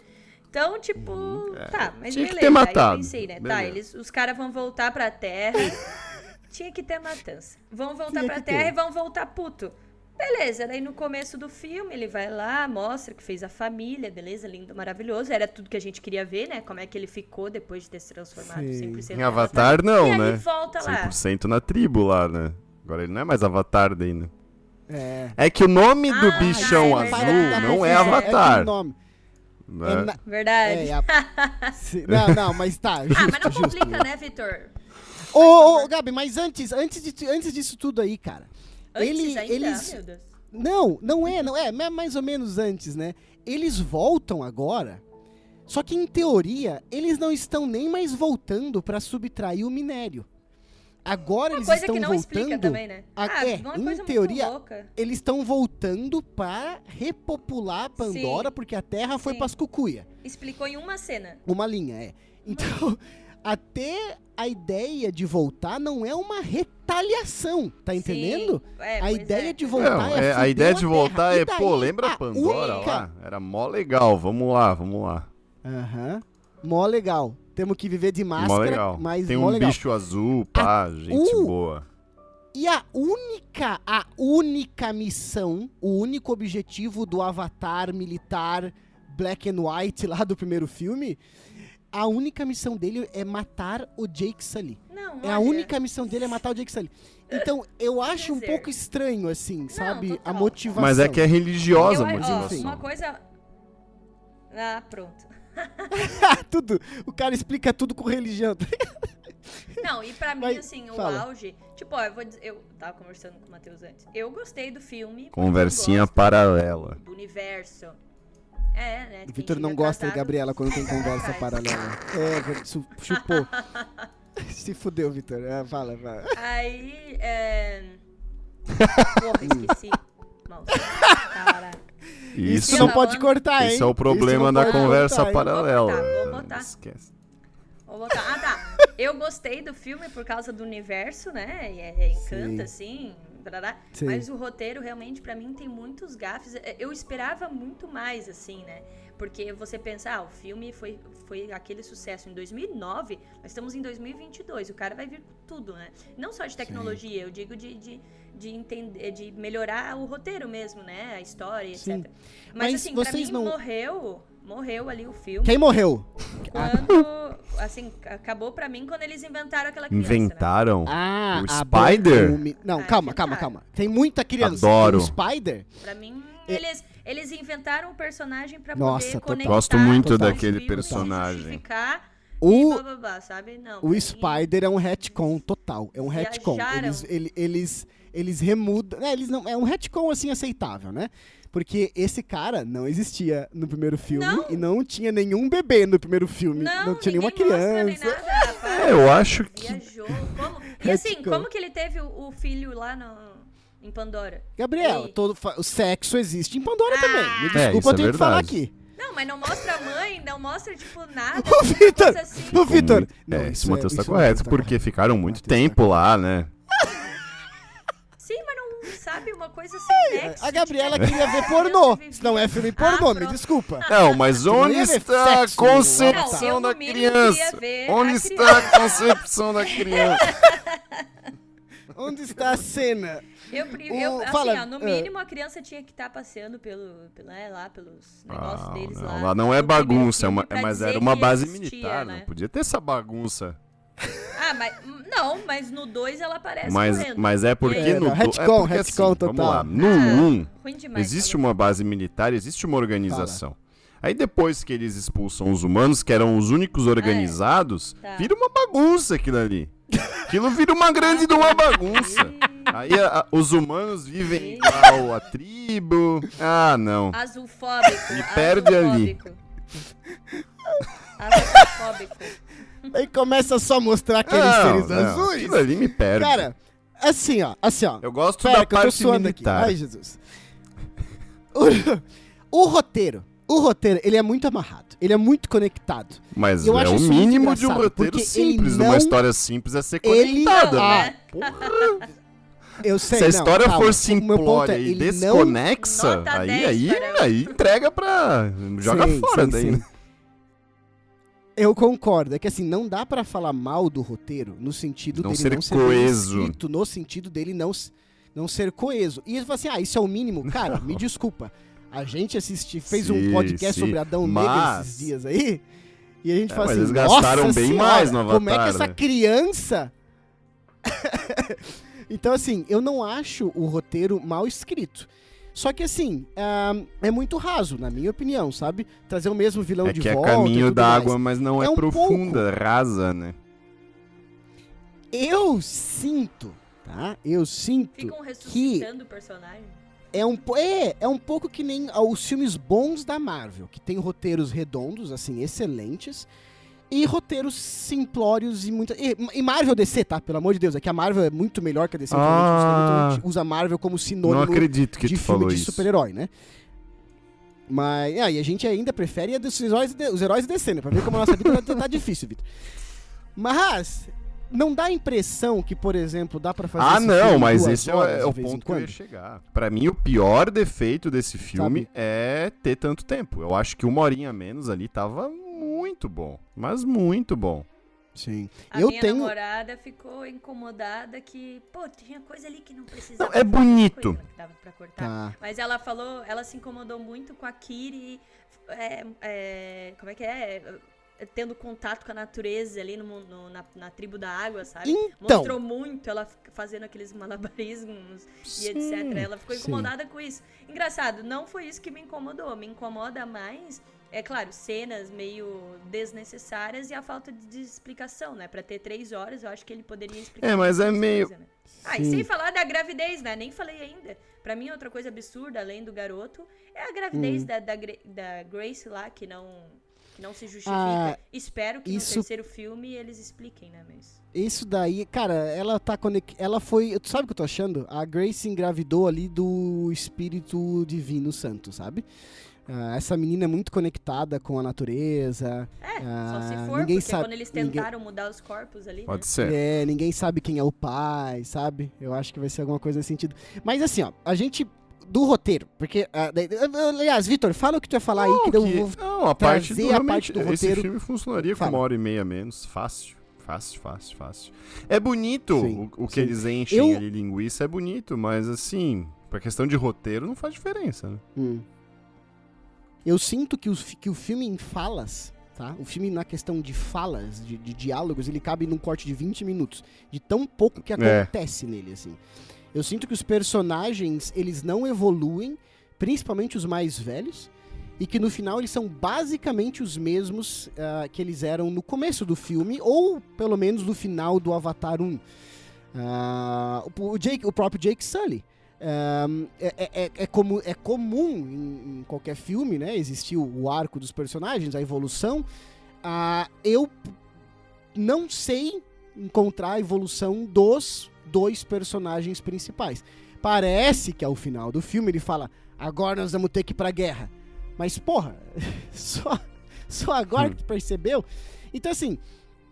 S2: Então, tipo, tá, mas.
S3: Tinha que
S2: beleza.
S3: ter
S2: Aí
S3: matado.
S2: eu pensei, né, tá,
S3: Beleza.
S2: eles, os caras vão voltar pra Terra. Tinha que ter matança. Vão voltar
S1: Tinha
S2: pra
S1: que
S2: Terra
S1: ter.
S2: e vão voltar puto. Beleza, daí no começo do filme ele vai lá, mostra que fez a família, beleza, lindo, maravilhoso. Era tudo que a gente queria ver, né? Como é que ele ficou depois de ter se transformado
S1: Sim.
S2: 100%
S3: Em Avatar,
S2: e
S3: não,
S2: aí
S3: né?
S2: volta lá.
S3: 100% na tribo lá, né? Agora ele não é mais Avatar daí, né?
S1: É.
S3: É que o nome do
S2: Ah,
S3: bichão
S2: é
S3: azul não é
S2: É,
S3: Avatar.
S1: aquele nome.
S3: né?
S1: É na-
S2: Verdade.
S1: é, a- não, não, mas tá. Justo,
S2: ah, mas não
S1: justo.
S2: complica, né, Vitor?
S1: Ô, ô, ô, Gabi, mas antes, antes, de, antes disso tudo aí, cara.
S2: Antes
S1: ele-
S2: ainda?
S1: eles-
S2: Meu Deus.
S1: Não, não é, não é, é mais ou menos antes, né? Eles voltam agora. Só que em teoria, eles não estão nem mais voltando pra subtrair o minério. Agora
S2: Uma
S1: eles estão voltando.
S2: explica também, né?
S1: a-
S2: ah,
S1: é, em teoria. Eles estão voltando pra repopular Pandora,
S2: Sim.
S1: porque a Terra foi
S2: Sim.
S1: pras cucuia.
S2: Explicou em uma cena.
S1: Uma linha, é. Então, até a ideia de voltar não é uma retaliação, tá entendendo?
S2: Sim. É,
S1: A ideia
S2: é.
S1: de voltar
S3: Não,
S1: é,
S3: é, a ideia de voltar é,
S1: daí,
S3: pô, lembra
S1: a
S3: a Pandora
S1: única-
S3: lá? Era mó legal, vamos lá, vamos lá.
S1: Aham. Mó legal. Temos que viver de
S3: mó
S1: máscara,
S3: legal.
S1: mas
S3: Tem
S1: mó
S3: um
S1: legal.
S3: bicho azul, pá, gente
S1: uh,
S3: boa.
S1: E a única, a única missão, o único objetivo do avatar militar black and white lá do primeiro filme, a única missão dele é matar o Jake Sully.
S2: Não,
S1: É a única missão dele é matar o Jake Sully. Então, eu acho um pouco estranho, assim, sabe? A motivação.
S3: Mas é que é religiosa
S2: eu,
S3: a
S2: ó,
S3: motivação.
S2: Uma coisa... Ah, pronto.
S1: tudo. O cara explica tudo com religião.
S2: Não, e pra mim,
S1: Mas,
S2: assim, o
S1: fala.
S2: auge... Tipo, ó, eu vou dizer... Eu tava conversando com o Matheus antes. Eu gostei do filme.
S3: Conversinha paralela.
S2: Do universo. É, né?
S1: O Vitor não gosta de
S2: atrasado,
S1: Gabriela quando tem conversa paralela. É, chupou. Se fudeu, Vitor. É, fala, fala.
S2: Aí, é... Porra, esqueci. Caraca.
S3: Isso,
S1: Isso não
S2: da
S1: pode cortar, hein?
S3: esse é o problema
S1: Isso
S3: da conversa
S1: cortar,
S3: paralela.
S2: Vou botar, vou botar.
S3: Esquece.
S2: Vou botar. Ah, tá. Eu gostei do filme por causa do universo, né? E é, é encanta, assim.
S1: Sim.
S2: Mas o roteiro realmente, pra mim, tem muitos gafes. É, Eu esperava muito mais, assim, né? Porque você pensa, ah, o filme foi, foi aquele sucesso em 2009, nós estamos em 2022, o cara vai vir com tudo, né? Não só de tecnologia, eu digo de, de, de entender, de melhorar o roteiro mesmo, né? A história,
S1: Sim.
S2: etc. Mas,
S1: Mas
S2: assim, pra mim
S1: não-
S2: morreu, morreu ali o filme.
S1: Quem morreu?
S2: Quando, assim, acabou pra mim quando eles inventaram aquela criança, né?
S3: Inventaram.
S1: Ah,
S3: O Spider?
S1: Mi- Não,
S2: Ah,
S1: calma,
S2: inventaram.
S1: calma, calma. Tem muita criança.
S3: Adoro.
S1: O Spider,
S2: Pra mim,
S1: É-
S2: eles, eles inventaram o personagem pra
S1: Nossa,
S2: poder conectar
S3: Gosto muito daquele personagem.
S1: O,
S2: blá, blá, blá, sabe? Não,
S1: o Spider é um retcon total. É um retcon. Eles, ele- eles, eles remudam. eles não, é um retcon assim aceitável, né? Porque esse cara não existia no primeiro filme
S2: Não.
S1: e não tinha nenhum bebê no primeiro filme.
S2: Não,
S1: tinha nenhuma
S2: mostra
S1: criança.
S2: nada.
S3: É, eu acho que.
S2: Viajou. Como? E assim,
S1: Retcon.
S2: como que ele teve o, o filho lá no, em Pandora?
S1: Gabriel, todo o sexo existe em Pandora
S2: Ah.
S1: também. Me
S3: É,
S1: desculpa,
S3: isso
S1: eu
S3: é
S1: tenho que falar aqui.
S2: Não, mas não mostra a mãe, não mostra, tipo, nada.
S1: Ô, Vitor!
S2: coisa assim.
S1: Ô, Vitor! Não,
S3: é,
S1: isso
S3: esse Matheus
S1: é-
S3: tá
S1: isso o
S3: correto,
S1: tá
S3: porque
S1: correto.
S3: ficaram muito
S1: Matheus tá
S3: tempo lá, né?
S2: Sim, mas não sabe uma coisa sem nexo.
S1: A Gabriela
S2: tipo,
S1: queria ver
S2: ah,
S1: pornô.
S2: Me
S1: não é filme
S2: Ah,
S1: pornô, me
S2: pronto.
S1: desculpa.
S3: Não, mas
S1: não
S3: onde está a
S2: Não,
S3: concepção
S2: no
S3: da criança? Onde
S2: a
S3: está a concepção da criança?
S1: Onde está a cena?
S2: Eu, pri-
S1: O-
S2: eu, assim,
S1: fala,
S2: ó, no
S1: ah.
S2: mínimo a criança tinha que estar passeando pelo, pelo, né, lá pelos negócios
S3: Ah,
S2: deles
S3: não,
S2: lá.
S3: lá não é bagunça, é uma- mas era uma base
S2: existia,
S3: militar,
S2: né?
S3: não podia ter essa bagunça.
S2: Ah, mas não, mas no 2 ela aparece
S3: Mas,
S2: correndo.
S3: mas é porque
S1: É,
S3: no
S1: não,
S3: do- é
S1: retcon,
S3: porque,
S1: retcon
S3: assim,
S1: total.
S3: Vamos lá, no
S2: Ah,
S3: 1
S2: Ruim demais.
S3: existe uma base militar, existe uma organização. Aí depois que eles expulsam os humanos, que eram os únicos organizados,
S2: Tá.
S3: vira uma bagunça aquilo ali. Aquilo vira uma grande de uma bagunça. Aí a- a- os humanos vivem igual a tribo. Ah, não.
S2: Azulfóbico.
S3: Me perde ali.
S2: azulfóbico. Azulfóbico.
S1: Aí começa só a mostrar aqueles
S3: Não,
S1: seres
S3: não,
S1: azuis.
S3: Aquilo ali me perde.
S1: Cara, assim, ó, assim, ó.
S3: eu gosto
S1: Pera,
S3: da
S1: que eu tô
S3: parte
S1: suando aqui.
S3: militar.
S1: Ai, Jesus. O, o roteiro, o roteiro, ele é muito amarrado. Ele é muito conectado.
S3: Mas
S1: Eu
S3: é
S1: acho
S3: o mínimo de um roteiro simples.
S1: ele
S3: Numa
S1: não-
S3: história simples é ser
S1: Ele-
S3: conectada.
S2: Não,
S3: né?
S2: né?
S1: Eu sei,
S3: Se a
S1: não,
S3: história
S1: calma.
S3: for simplória
S1: é,
S3: e
S1: ele não-
S3: desconexa,
S2: Nota
S3: aí,
S2: 10
S3: aí,
S2: para
S3: aí entrega pra. Joga
S1: Sim,
S3: fora
S1: sim,
S3: daí.
S1: sim.
S3: né?
S1: Eu concordo, é que assim, não dá pra falar mal do roteiro no sentido
S3: Não
S1: dele
S3: ser
S1: não ser
S3: coeso.
S1: escrito, no sentido dele não, não ser coeso. E ele fala assim, ah, isso é o mínimo. Cara, me desculpa. A gente assisti, fez um
S3: Sim,
S1: podcast
S3: sim,
S1: sobre Adão
S3: mas-
S1: Negro esses dias aí, e a gente
S3: É,
S1: fala
S3: mas
S1: assim,
S3: eles gastaram
S1: "Nossa
S3: bem
S1: senhora,
S3: mais no
S1: Como é que
S3: Avatar,
S1: essa
S3: né?"
S1: criança... Então, assim, eu não acho o roteiro mal escrito. Só que, assim, é muito raso, na minha opinião, sabe? Trazer o mesmo vilão
S3: É
S1: de
S3: que é
S1: volta. e
S3: caminho d'água, mas não é,
S1: É um
S3: profunda, rasa, né?
S1: Eu sinto, tá? Eu sinto
S2: Ficam
S1: que
S2: ressuscitando o personagem.
S1: É um, é, é um pouco que nem ah, os filmes bons da Marvel, que tem roteiros redondos, assim, excelentes, e roteiros simplórios e muita. E, e Marvel DC, tá? Pelo amor de Deus, é que a Marvel é muito melhor que a DC,
S3: Ah.
S1: então a gente usa a Marvel como sinônimo de filme
S3: falou
S1: de super-herói, né? Mas, ah, e a gente ainda prefere a dos heróis, os heróis DC, né? Pra ver como a nossa vida tá, tá difícil, Vitor. Mas, não dá a impressão que, por exemplo, dá pra fazer
S3: Ah,
S1: esse
S3: não, mas esse é, é o ponto que eu ia
S1: quando?
S3: chegar. Pra mim, o pior defeito desse filme
S1: Sabe?
S3: é ter tanto tempo. Eu acho que uma horinha a menos ali tava muito bom. Mas muito bom.
S1: Sim.
S2: A
S1: eu
S2: minha
S1: tenho.
S2: namorada ficou incomodada que, pô, tinha coisa ali que não precisava.
S3: Não, é bonito.
S2: que dava pra cortar.
S1: Tá.
S2: Mas ela falou, ela se incomodou muito com a Kiri, é, é, como é que é? Tendo contato com a natureza ali no, no- na, na tribo da água, sabe?
S1: Então.
S2: Mostrou muito ela fazendo aqueles malabarismos e
S1: Sim,
S2: etc. Ela ficou
S1: sim.
S2: incomodada com isso. Engraçado, não foi isso que me incomodou. Me incomoda mais, é claro, cenas meio desnecessárias e a falta de, explicação, né? Pra ter três horas, eu acho que ele poderia explicar.
S3: É, mas é meio-
S2: coisa, né? Ah, e
S1: Sim.
S2: sem falar da gravidez, né? Nem falei ainda. Pra mim, outra coisa absurda, além do garoto, é a gravidez
S1: Hum.
S2: da, da, da Grace lá, que não, que não se justifica.
S1: Ah,
S2: Espero que
S1: isso-
S2: no terceiro filme eles expliquem, né? Mas...
S1: Isso daí, cara, ela tá conec... Ela foi. Tu sabe o que eu tô achando? A Grace engravidou ali do espírito divino santo, sabe? Ah, essa menina é muito conectada com a natureza.
S2: É,
S1: Ah,
S2: só se for,
S1: ninguém
S2: porque
S1: sabe-
S2: quando eles
S1: ninguém-
S2: tentaram mudar os corpos ali,
S3: Pode
S2: né?
S3: ser.
S1: É, ninguém sabe quem é o pai, sabe? Eu acho que vai ser alguma coisa nesse sentido. Mas assim, ó, a gente. Do roteiro, porque. ah, aliás, Vitor, fala o que tu ia falar aí,
S3: Não,
S1: que daí eu
S3: que-
S1: vou.
S3: não, a parte do,
S1: a parte do
S3: esse
S1: roteiro.
S3: filme funcionaria com
S1: Fala.
S3: uma hora e meia menos. Fácil. Fácil, fácil, fácil. É bonito
S1: Sim,
S3: o, o que
S1: sim.
S3: eles enchem
S1: Eu-
S3: ali linguiça, é bonito, mas assim, pra questão de roteiro não faz diferença, né?
S1: Hum. Eu sinto que, os, fi- que o filme em falas, tá? O filme na questão de falas, de, de diálogos, ele cabe num corte de 20 minutos. De tão pouco que
S3: É.
S1: acontece nele, assim. Eu sinto que os personagens, eles não evoluem, principalmente os mais velhos, e que no final eles são basicamente os mesmos ah, que eles eram no começo do filme, ou pelo menos no final do Avatar 1. Ah, o, Jake, o próprio Jake Sully. Ahn, é, é- é- é comu- é comum em, em qualquer filme, né? Existir o, arco dos personagens, a evolução. Ah, eu não sei encontrar a evolução dos dois personagens principais. Parece que ao final do filme ele fala: agora nós vamos ter que ir pra guerra. Mas, porra, só, só agora que tu percebeu? Então, assim,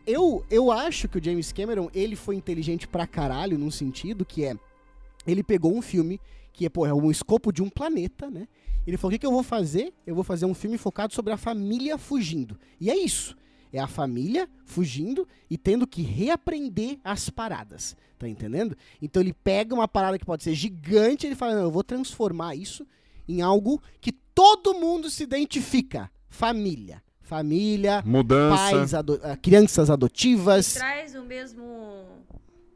S1: eu, eu acho que o James Cameron, ele foi inteligente pra caralho num sentido que é, ele pegou um filme que é, pô, é um escopo de um planeta, né? Ele falou, o que, que eu vou fazer? Eu vou fazer um filme focado sobre a família fugindo. E é isso. É a família fugindo e tendo que reaprender as paradas. Tá entendendo? Então ele pega uma parada que pode ser gigante e ele fala, não, eu vou transformar isso em algo que todo mundo se identifica. Família. Família,
S3: Mudança.
S1: pais, ado- ah, crianças adotivas.
S2: Traz o mesmo.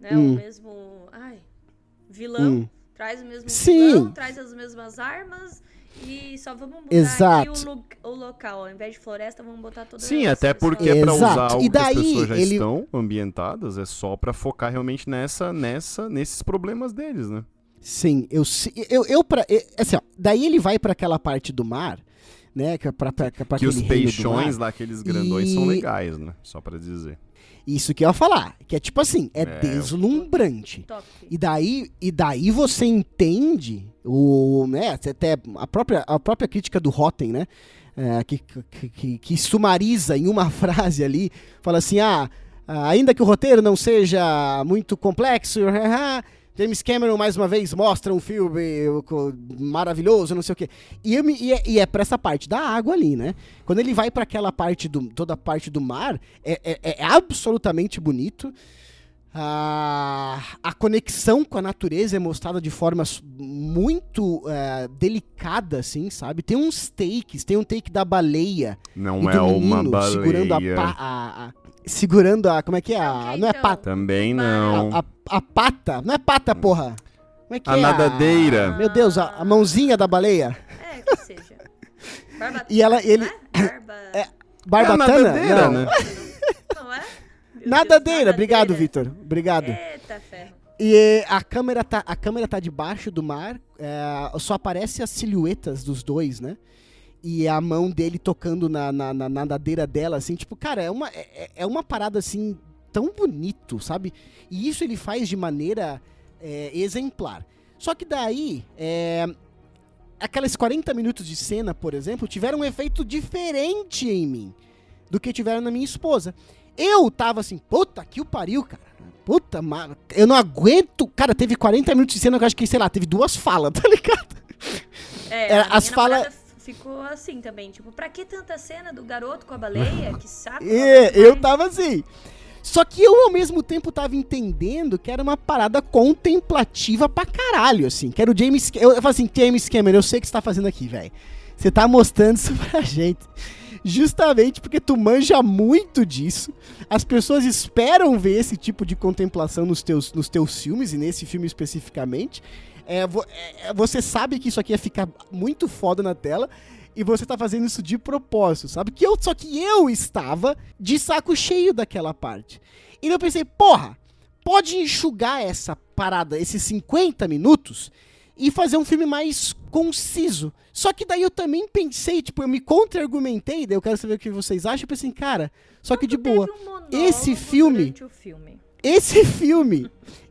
S2: Né,
S1: Hum.
S2: O mesmo. Ai. Vilão.
S1: Hum.
S2: Traz o mesmo
S1: Sim.
S2: vilão, traz as mesmas armas. E só vamos mudar
S1: Exato.
S2: aqui o, lo- o local. Ao invés de floresta, vamos botar toda
S3: Sim, até porque é pra usar algo
S1: E daí,
S3: que as pessoas já
S1: ele-
S3: estão ambientadas, é só pra focar realmente nessa, nessa, nesses problemas deles, né?
S1: Sim, eu se- eu, eu eu- assim, ó, daí ele vai pra aquela parte do mar, né, que é pra
S3: que os peixões lá, aqueles grandões, são
S1: E-
S3: legais, né? Só pra dizer.
S1: Isso que eu ia falar, que é tipo assim, é,
S3: É,
S1: deslumbrante.
S2: Top.
S1: E daí, e daí você entende o, né, até a própria, a própria crítica do Rotten, né, é, que, que, que, que sumariza em uma frase ali, fala assim, ah, ah, ainda que o roteiro não seja muito complexo, James Cameron mais uma vez mostra um filme maravilhoso, não sei o quê. E, me- e é, e é pra essa parte da água ali, né? Quando ele vai pra aquela parte do, toda a parte do mar, é, é- é absolutamente bonito. A, a conexão com a natureza é mostrada de forma muito eh, delicada, assim, sabe? Tem uns takes, tem um take da baleia
S3: Não é uma
S1: menino segurando a,
S3: baleia.
S1: a, a- segurando a. Como é que é?
S2: É
S1: A, não é
S2: então?
S1: pata.
S3: Também não.
S1: A, a- a pata. Não é pata, porra. Como é que
S3: A
S1: é?
S3: nadadeira.
S1: Meu Deus, a, a mãozinha da baleia.
S2: É, que seja. Barbatana,
S1: E ela- ele-
S2: não é? Barba...
S3: É
S1: Barbatana?
S3: a nadadeira,
S1: não.
S3: né?
S2: Não é? Meu Deus,
S1: Nadadeira. Obrigado. Vitor. Obrigado.
S2: Eita ferro.
S1: E a câmera tá, a câmera tá debaixo do mar, é, só aparece as silhuetas dos dois, né? E a mão dele tocando na, na, na nadadeira dela, assim, tipo, cara, é uma, é, é uma parada assim tão bonito, sabe? E isso ele faz de maneira é, exemplar. Só que daí, é, aquelas 40 minutos de cena, por exemplo, tiveram um efeito diferente em mim do que tiveram na minha esposa. Eu tava assim, puta que o pariu, cara. Puta, mano, eu não aguento. Cara, teve 40 minutos de cena que eu acho que, sei lá, teve duas falas, tá ligado?
S2: É, a
S1: as
S2: minha
S1: fala-
S2: namorada f- ficou assim também. Tipo, pra que tanta cena do garoto com a baleia? Que saco.
S1: É, eu tava assim. Só que eu, ao mesmo tempo, tava entendendo que era uma parada contemplativa pra caralho, assim. Que era o James... Eu, eu falo assim, James Cameron, eu sei o que você tá fazendo aqui, velho. Você tá mostrando isso pra gente. Justamente porque tu manja muito disso. As pessoas esperam ver esse tipo de contemplação nos teus, nos teus filmes, e nesse filme especificamente. É, é, é, você sabe que isso aqui ia ficar muito foda na tela. E você tá fazendo isso de propósito, sabe? Que eu, só que eu estava de saco cheio daquela parte. E eu pensei, porra, pode enxugar essa parada, esses 50 minutos, e fazer um filme mais conciso. Só que daí eu também pensei, tipo, eu me contra-argumentei, daí eu quero saber o que vocês acham, eu pensei, cara, só que de boa.
S2: um
S1: esse filme-
S2: filme.
S1: Esse filme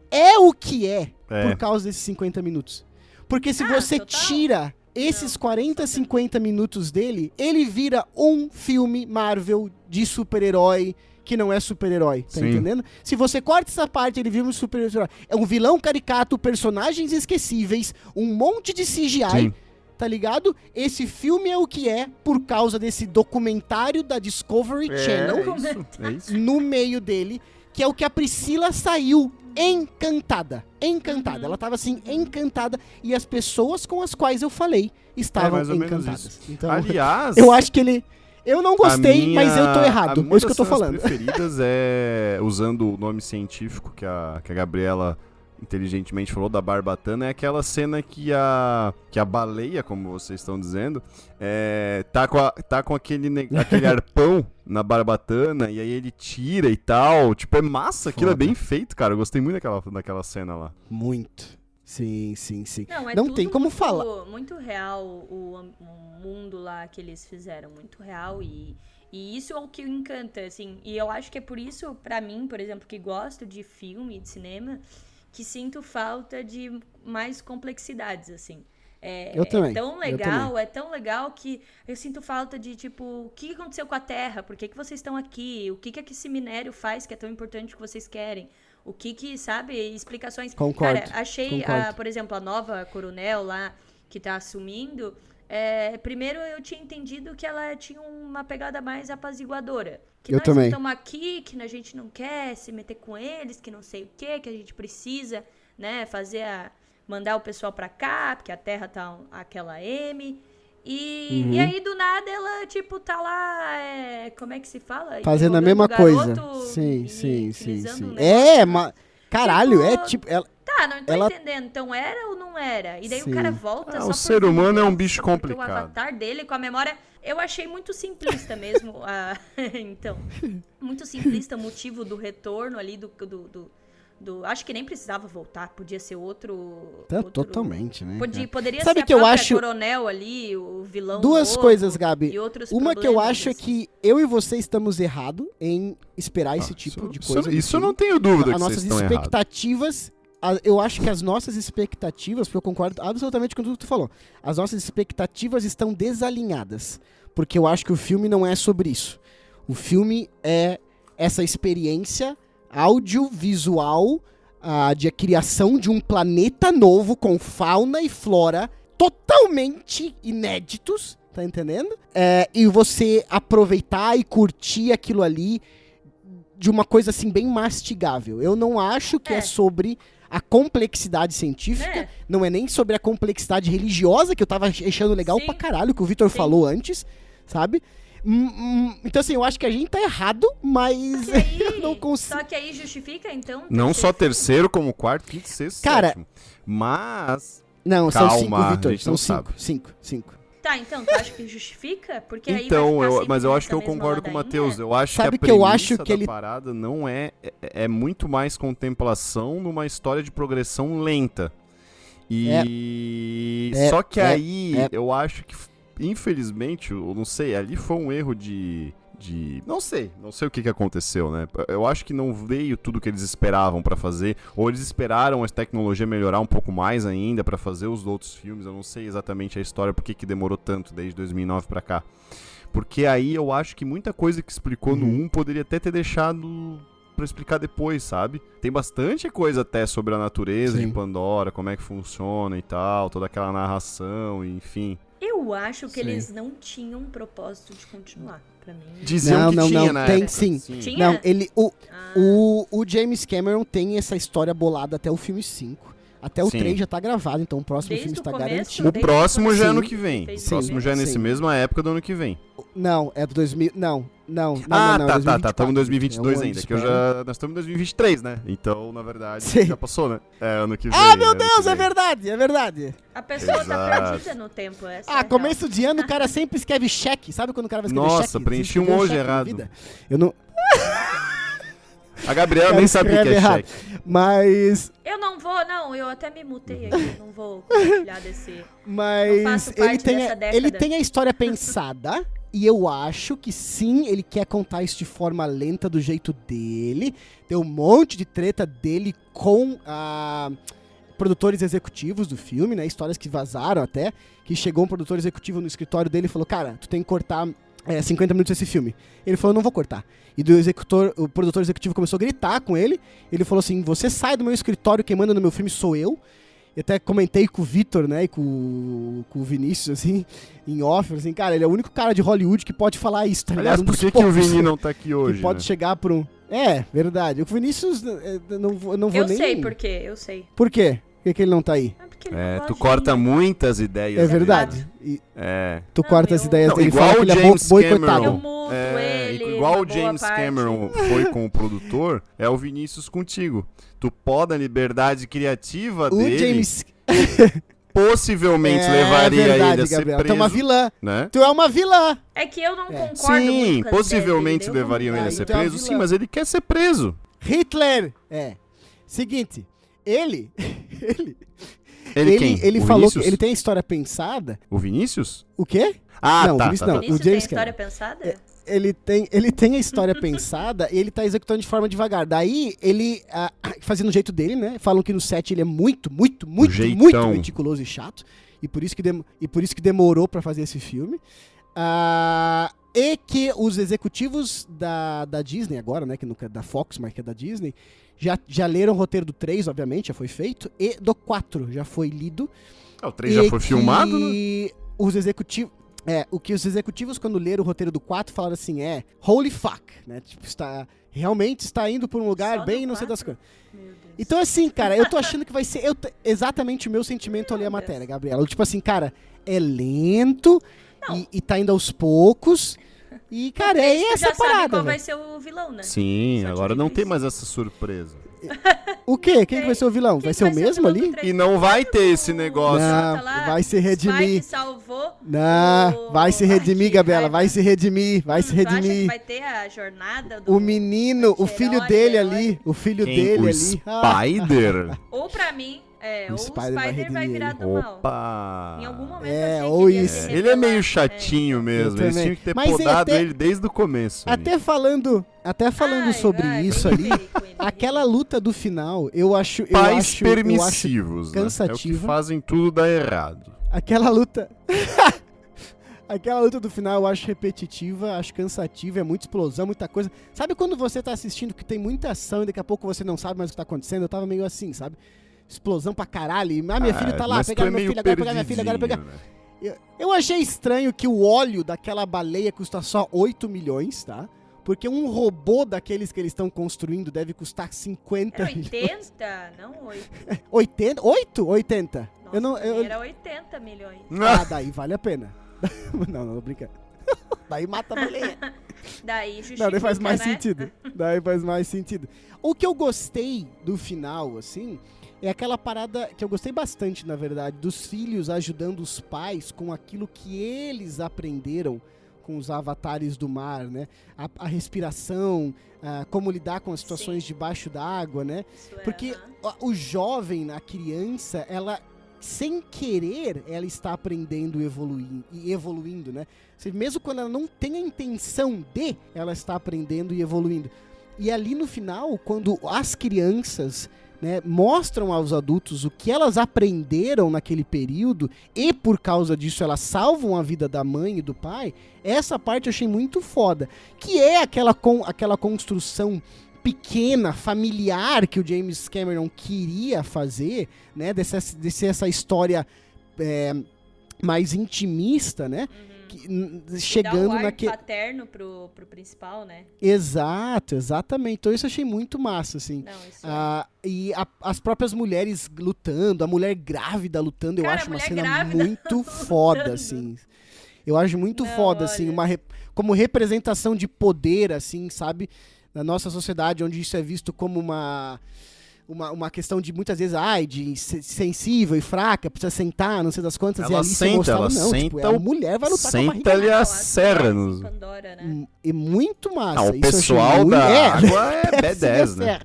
S1: é o que é,
S3: É.
S1: por causa desses 50 minutos. Porque se
S2: Ah,
S1: você
S2: total.
S1: tira esses
S2: Não,
S1: 40,
S2: só
S1: 50 minutos dele, ele vira um filme Marvel de super-herói que não é super-herói, tá
S3: Sim.
S1: entendendo? Se você corta essa parte, ele vira um super-herói. É um vilão caricato, personagens esquecíveis, um monte de CGI,
S3: Sim.
S1: tá ligado? Esse filme é o que é por causa desse documentário da Discovery Channel
S3: É isso, é isso.
S1: no meio dele, que é o que a Priscila saiu encantada. Encantada.
S2: Uhum.
S1: Ela tava assim, encantada. E as pessoas com as quais eu falei estavam
S3: É
S1: encantadas. Então,
S3: Aliás,
S1: eu acho que ele. Eu não gostei,
S3: minha-
S1: mas eu tô errado. É isso que eu tô falando.
S3: preferidas é, usando o nome científico que a, que a Gabriela inteligentemente falou, da barbatana, é aquela cena que a, que a baleia, como vocês estão dizendo, é, tá com, a- tá com aquele, aquele arpão na barbatana e aí ele tira e tal. Tipo, é massa, aquilo é
S1: Foda.
S3: bem feito, cara. Eu gostei muito daquela, daquela cena lá.
S1: Muito. Sim, sim, sim.
S2: Não, é
S1: Não
S2: tudo
S1: tem como
S2: muito,
S1: falar.
S2: Muito real o, o mundo lá que eles fizeram, muito real e, e isso é o que encanta, assim. E eu acho que é por isso, pra mim, por exemplo, que gosto de filme, de cinema, que sinto falta de mais complexidades, assim. É,
S1: Eu também,
S2: é tão legal, é tão legal que eu sinto falta de, tipo, o que aconteceu com a Terra? Por que, que vocês estão aqui? O que, que esse minério faz que é tão importante que vocês querem? O que que, sabe, explicações.
S1: Concordo,
S2: Cara, achei, a, por exemplo, a nova coronel lá que tá assumindo. é, primeiro eu tinha entendido que ela tinha uma pegada mais apaziguadora. Que
S1: Eu
S2: nós
S1: também.
S2: estamos aqui, que a gente não quer se meter com eles, que não sei o quê, que a gente precisa, né, fazer a. mandar o pessoal pra cá, porque a terra tá um- aquela M. E,
S1: Uhum.
S2: e aí, do nada, ela, tipo, tá lá. é, como é que se fala?
S1: Fazendo a mesma coisa. Sim,
S2: e
S1: sim, sim, sim.
S2: um
S1: É, mas. Caralho, é
S2: Tipo,
S1: tipo. Ela,
S2: Tá, não tô
S1: Ela-
S2: entendendo. Então era ou não era? E daí
S1: Sim.
S2: o cara volta
S3: Ah,
S2: só
S3: o ser humano é um bicho complicado.
S2: O avatar dele com a memória... Eu achei muito simplista mesmo. a- então, muito simplista o motivo do retorno ali do... do, do- do- Acho que nem precisava voltar. Podia ser outro...
S1: tá
S2: outro-
S1: totalmente, né?
S2: Podia, poderia
S1: Sabe
S2: ser
S1: que
S2: a
S1: eu acho-
S2: coronel ali, o vilão
S1: Duas
S2: novo
S1: coisas, Gabi.
S2: e outros
S1: Uma que eu acho é que eu e você estamos errados em esperar esse
S3: Ah,
S1: tipo
S3: isso,
S1: de
S3: isso-
S1: coisa. do
S3: Isso eu não tenho dúvida
S1: As nossas expectativas. Eu acho que as nossas expectativas, porque eu concordo absolutamente com tudo que tu falou. As nossas expectativas estão desalinhadas. Porque eu acho que o filme não é sobre isso. O filme é essa experiência audiovisual ah, de a criação de um planeta novo com fauna e flora totalmente inéditos, tá entendendo? É, e você aproveitar e curtir aquilo ali de uma coisa assim bem mastigável. Eu não acho que é,
S2: É.
S1: sobre a complexidade científica,
S2: É.
S1: não é nem sobre a complexidade religiosa que eu tava achando legal
S2: Sim.
S1: pra caralho que o Vitor falou antes, sabe? Hum, hum, então, assim, eu acho que a gente tá errado, mas
S2: Só que aí,
S1: eu não consigo.
S2: Só que aí justifica, então.
S3: Não
S2: terceiro
S3: só terceiro, como quarto, quinto, sexto,
S1: Cara,
S3: sétimo. Mas.
S1: Não, são
S3: Calma,
S1: cinco,
S3: a
S1: Vitor. São cinco,
S3: sabe.
S1: cinco, cinco.
S2: Tá, então, tu acha que justifica? Porque aí
S3: Então,
S2: ficar
S3: eu, mas eu acho que eu concordo com o
S2: ladainha?
S3: Matheus. Eu acho
S1: Sabe
S3: que a
S1: que eu
S3: premissa
S1: acho que
S3: da
S1: ele-
S3: parada não é, é. é muito mais contemplação numa história de progressão lenta. E.
S1: É,
S3: Só que
S1: é,
S3: aí
S1: é.
S3: eu acho que, infelizmente, eu não sei, ali foi um erro de. De... Não sei, não sei o que, que aconteceu, né? Eu acho que não veio tudo que eles esperavam pra fazer, ou eles esperaram a tecnologia melhorar um pouco mais ainda pra fazer os outros filmes. Eu não sei exatamente a história, por que que demorou tanto desde 2009 pra cá. Porque aí eu acho que muita coisa que explicou no
S1: Uhum.
S3: 1 poderia até ter deixado pra explicar depois, sabe? Tem bastante coisa até sobre a natureza
S1: Sim.
S3: de Pandora, como é que funciona e tal, toda aquela narração, enfim.
S2: Eu acho que
S1: Sim.
S2: eles não tinham um propósito de continuar. Pra mim.
S3: Diziam
S1: Não,
S3: que
S1: não,
S3: tinha
S1: não, tem
S3: época,
S1: sim.
S2: Tinha?
S1: Não, ele. O,
S2: Ah,
S1: o, o James Cameron tem essa história bolada até o filme 5. Até o
S3: Sim.
S1: 3 já tá gravado, então o próximo
S2: Desde
S1: filme
S2: o
S1: está
S2: começo?
S1: garantido.
S3: O próximo já é
S1: Sim.
S3: ano que vem. O
S2: Fez
S3: próximo
S2: sim.
S3: já é nesse
S1: Sim.
S3: mesma época do ano que vem.
S1: Não, é do 2000. Não, não. não
S3: ah,
S1: não, não,
S3: tá,
S1: é
S3: tá, tá.
S1: 2024.
S3: Estamos em
S1: É
S3: 2022
S1: um ano
S3: ainda. Que eu já. Nós estamos em 2023, né? Então, na verdade,
S1: Sim.
S3: já passou, né? É ano que vem.
S1: Ah, meu Deus, é verdade, é verdade.
S2: A pessoa tá
S3: Exato.
S2: perdida no tempo. Essa é
S1: Ah,
S2: real.
S1: começo de ano o cara sempre escreve cheque. Sabe quando o cara vai escrever
S3: Nossa,
S1: cheque?
S3: preenchi
S1: Você
S3: um hoje errado.
S1: Eu não.
S3: A Gabriela nem sabe o que é
S1: errado.
S3: cheque.
S1: Mas.
S2: Eu não vou, não, eu até me mutei aqui, não vou compartilhar desse. Não
S1: Mas
S2: faço
S1: ele tem,
S2: dessa
S1: a,
S2: década.
S1: ele tem a história pensada. e eu acho que sim, ele quer contar isso de forma lenta, do jeito dele. Tem um monte de treta dele com a. Produtores executivos do filme, né? Histórias que vazaram até. Que chegou um produtor executivo no escritório dele e falou: Cara, tu tem que cortar é, 50 minutos desse filme. Ele falou: Não vou cortar. E do executor, o produtor executivo começou a gritar com ele. Ele falou assim: Você sai do meu escritório, quem manda no meu filme sou eu. E até comentei com o Vitor, né, e com, com o Vinícius, assim, em off, assim, cara, ele é o único cara de Hollywood que pode falar isso, tá
S3: Aliás,
S1: ligado?
S3: Por que, que o Vini não tá aqui hoje?
S1: que pode
S3: né?
S1: chegar por um... É, verdade. O Vinícius, eh, eu não, vou- eu não vou
S2: Eu
S1: nem...
S2: sei por quê, eu sei.
S1: Por quê? Por que, que ele não tá aí?
S2: É ele
S3: É,
S2: não
S3: tu corta muitas ideias.
S1: É verdade. E
S3: É.
S1: tu
S2: Não,
S1: corta as ideias
S3: Não,
S1: dele
S3: igual o
S1: ele é
S3: James
S1: boicotado.
S2: Eu
S3: Cameron.
S2: muto
S3: É,
S2: ele.
S3: igual o James
S2: parte.
S3: Cameron foi com o produtor, é o Vinícius contigo. Tu poda a liberdade criativa
S1: O
S3: dele,
S1: James...
S3: possivelmente
S1: é
S3: levaria
S1: verdade,
S3: ele a ser
S1: Gabriel. Tu é
S3: preso,
S1: uma vilã.
S3: né?
S1: Tu é uma vilã.
S2: É que eu não
S1: É.
S2: concordo
S3: Sim, possivelmente
S2: dele,
S3: levariam ele a ser
S1: então é
S3: preso, sim, mas ele quer ser preso.
S1: Hitler. É. Seguinte, ele... ele...
S3: Ele, quem?
S1: ele
S3: o
S1: falou que
S3: Vinícius?
S1: ele tem a história pensada.
S3: O Vinícius?
S1: O quê?
S3: Ah,
S1: Não, o
S3: tá,
S1: Vinícius
S3: tá,
S1: não.
S3: tá.
S2: Vinícius
S1: o
S2: tem história pensada?
S1: ele tem, ele tem a história pensada e ele tá executando de forma devagar. Daí, ele, ah, fazendo o jeito dele, né? Falam que no set ele é muito, muito, muito,
S3: jeitão.
S1: muito meticuloso e chato. E por isso que, dem- e por isso que demorou pra fazer esse filme. Ah, e que os executivos da, da Disney agora, né? Que nunca é da Fox, mas que é da Disney, já, já leram o roteiro do 3, obviamente, já foi feito. E do 4 já foi lido.
S3: Ah, o 3 já foi filmado, né?
S1: os executivos. É, o que os executivos, quando leram o roteiro do 4, falaram assim, é, holy fuck, né? Tipo, está, realmente está indo por um lugar
S2: Só
S1: bem não sei das coisas.
S2: Meu Deus.
S1: Então, assim, cara, eu tô achando que vai ser eu exatamente o meu sentimento ao ler a matéria. Gabriela. Tipo assim, cara, é lento e, e tá indo aos poucos. E, cara,
S2: Porque
S1: é essa
S2: já sabe
S1: parada,
S2: qual vai
S1: velho.
S2: ser o vilão, né?
S3: Sim,
S2: Só
S3: agora não
S2: isso.
S3: tem mais essa surpresa.
S1: O quê? Quem que vai ser o vilão? Vai ser o mesmo ali?
S3: E não vai ter esse negócio.
S1: Não,
S2: Tá lá,
S1: vai se redimir.
S2: salvou.
S1: Não,
S2: o-
S1: vai se redimir,
S2: que
S1: Gabriela, vai se redimir, vai se
S2: Hum, que
S1: redimir.
S2: vai ter a jornada do...
S1: O menino, o filho
S2: anti-herói,
S1: dele
S2: herói?
S1: ali, o filho
S3: Quem?
S1: dele
S3: o
S1: ali. Ah,
S3: Spider?
S2: Ou pra mim, é,
S1: O
S2: ou o
S1: Spider
S2: Spider,
S1: vai
S2: vai, virar
S1: ele.
S2: do mal.
S3: Opa!
S2: Em algum momento
S1: É, ou
S2: ele
S1: isso.
S3: Ele é meio chatinho mesmo.
S1: Eu
S3: Eles tinham que ter
S1: Mas
S3: podado
S1: até-
S3: ele desde o começo.
S1: Até falando, até falando
S2: Ai,
S1: sobre
S2: ai,
S1: isso ali, aquela luta do final, eu acho, eu
S3: Pais
S1: acho, eu acho
S3: permissivos, né? É o que
S1: cansativa.
S3: fazem tudo dar errado.
S1: aquela luta Aquela luta do final eu acho repetitiva, acho cansativa, é muita explosão, muita coisa. Sabe quando você tá assistindo que tem muita ação e daqui a pouco você não sabe mais o que tá acontecendo? Eu tava meio assim, sabe? Explosão pra caralho. E, ah, minha
S3: Ah,
S1: filha tá lá, pegar
S3: é
S1: meu
S3: meio
S1: filho, agora pegar minha filha, agora pegar.
S3: né?
S1: Eu, eu achei estranho que o óleo daquela baleia custa só 8 milhões, tá? Porque um robô daqueles que eles estão construindo deve custar 50
S2: Era
S1: milhões.
S2: 80, não 8.
S1: 80? 8? 80?
S2: Nossa,
S1: eu não. Eu,
S2: Era 80 milhões.
S1: ah, daí vale a pena. não, não, tô brincando. Daí mata a mulher.
S2: Daí justifica,
S1: Não, daí faz mais
S2: né?
S1: sentido. Daí faz mais sentido. O que eu gostei do final, assim, é aquela parada que eu gostei bastante, na verdade, dos filhos ajudando os pais com aquilo que eles aprenderam com os avatares do mar, né? A, a respiração, ah, como lidar com as situações
S2: Sim.
S1: debaixo d'água, né?
S2: Isso é,
S1: Porque
S2: aham.
S1: o o jovem, a criança, ela sem querer, ela está aprendendo evoluindo, e evoluindo, né? Mesmo quando ela não tem a intenção de, ela está aprendendo e evoluindo. E ali no final, quando as crianças né, mostram aos adultos o que elas aprenderam naquele período e por causa disso elas salvam a vida da mãe e do pai, essa parte eu achei muito foda. Que é aquela, aquela construção pequena, familiar que o James Cameron queria fazer, né? Dessa, desse essa história é, mais intimista, né? que- n-
S2: Dá
S1: chegando
S2: um
S1: naquele.
S2: paterno pro, pro principal, né?
S1: Exato, exatamente. Então isso eu achei muito massa, assim.
S2: Não, isso é.
S1: Ah, e a- as próprias mulheres lutando, a mulher grávida lutando, eu
S2: Cara,
S1: acho
S2: a
S1: uma cena muito foda, assim. Eu acho muito
S2: Não,
S1: foda, assim,
S2: olha.
S1: uma re- como representação de poder, assim, sabe? Na nossa sociedade, onde isso é visto como uma. Uma, uma questão de muitas vezes, ai, de se- sensível e fraca, precisa sentar, não sei das quantas, e
S3: Ela
S1: ali você
S3: senta, ela
S1: não, tipo,
S3: senta
S1: a
S3: o-
S1: mulher vai lutar com a barriga
S3: Senta-lhe a
S2: Não, as
S3: serra nos...
S2: Pandora, né?
S1: Hum, E muito massa.
S3: Ah, o pessoal da
S1: é,
S3: água é
S1: Essa é a
S3: B10, né?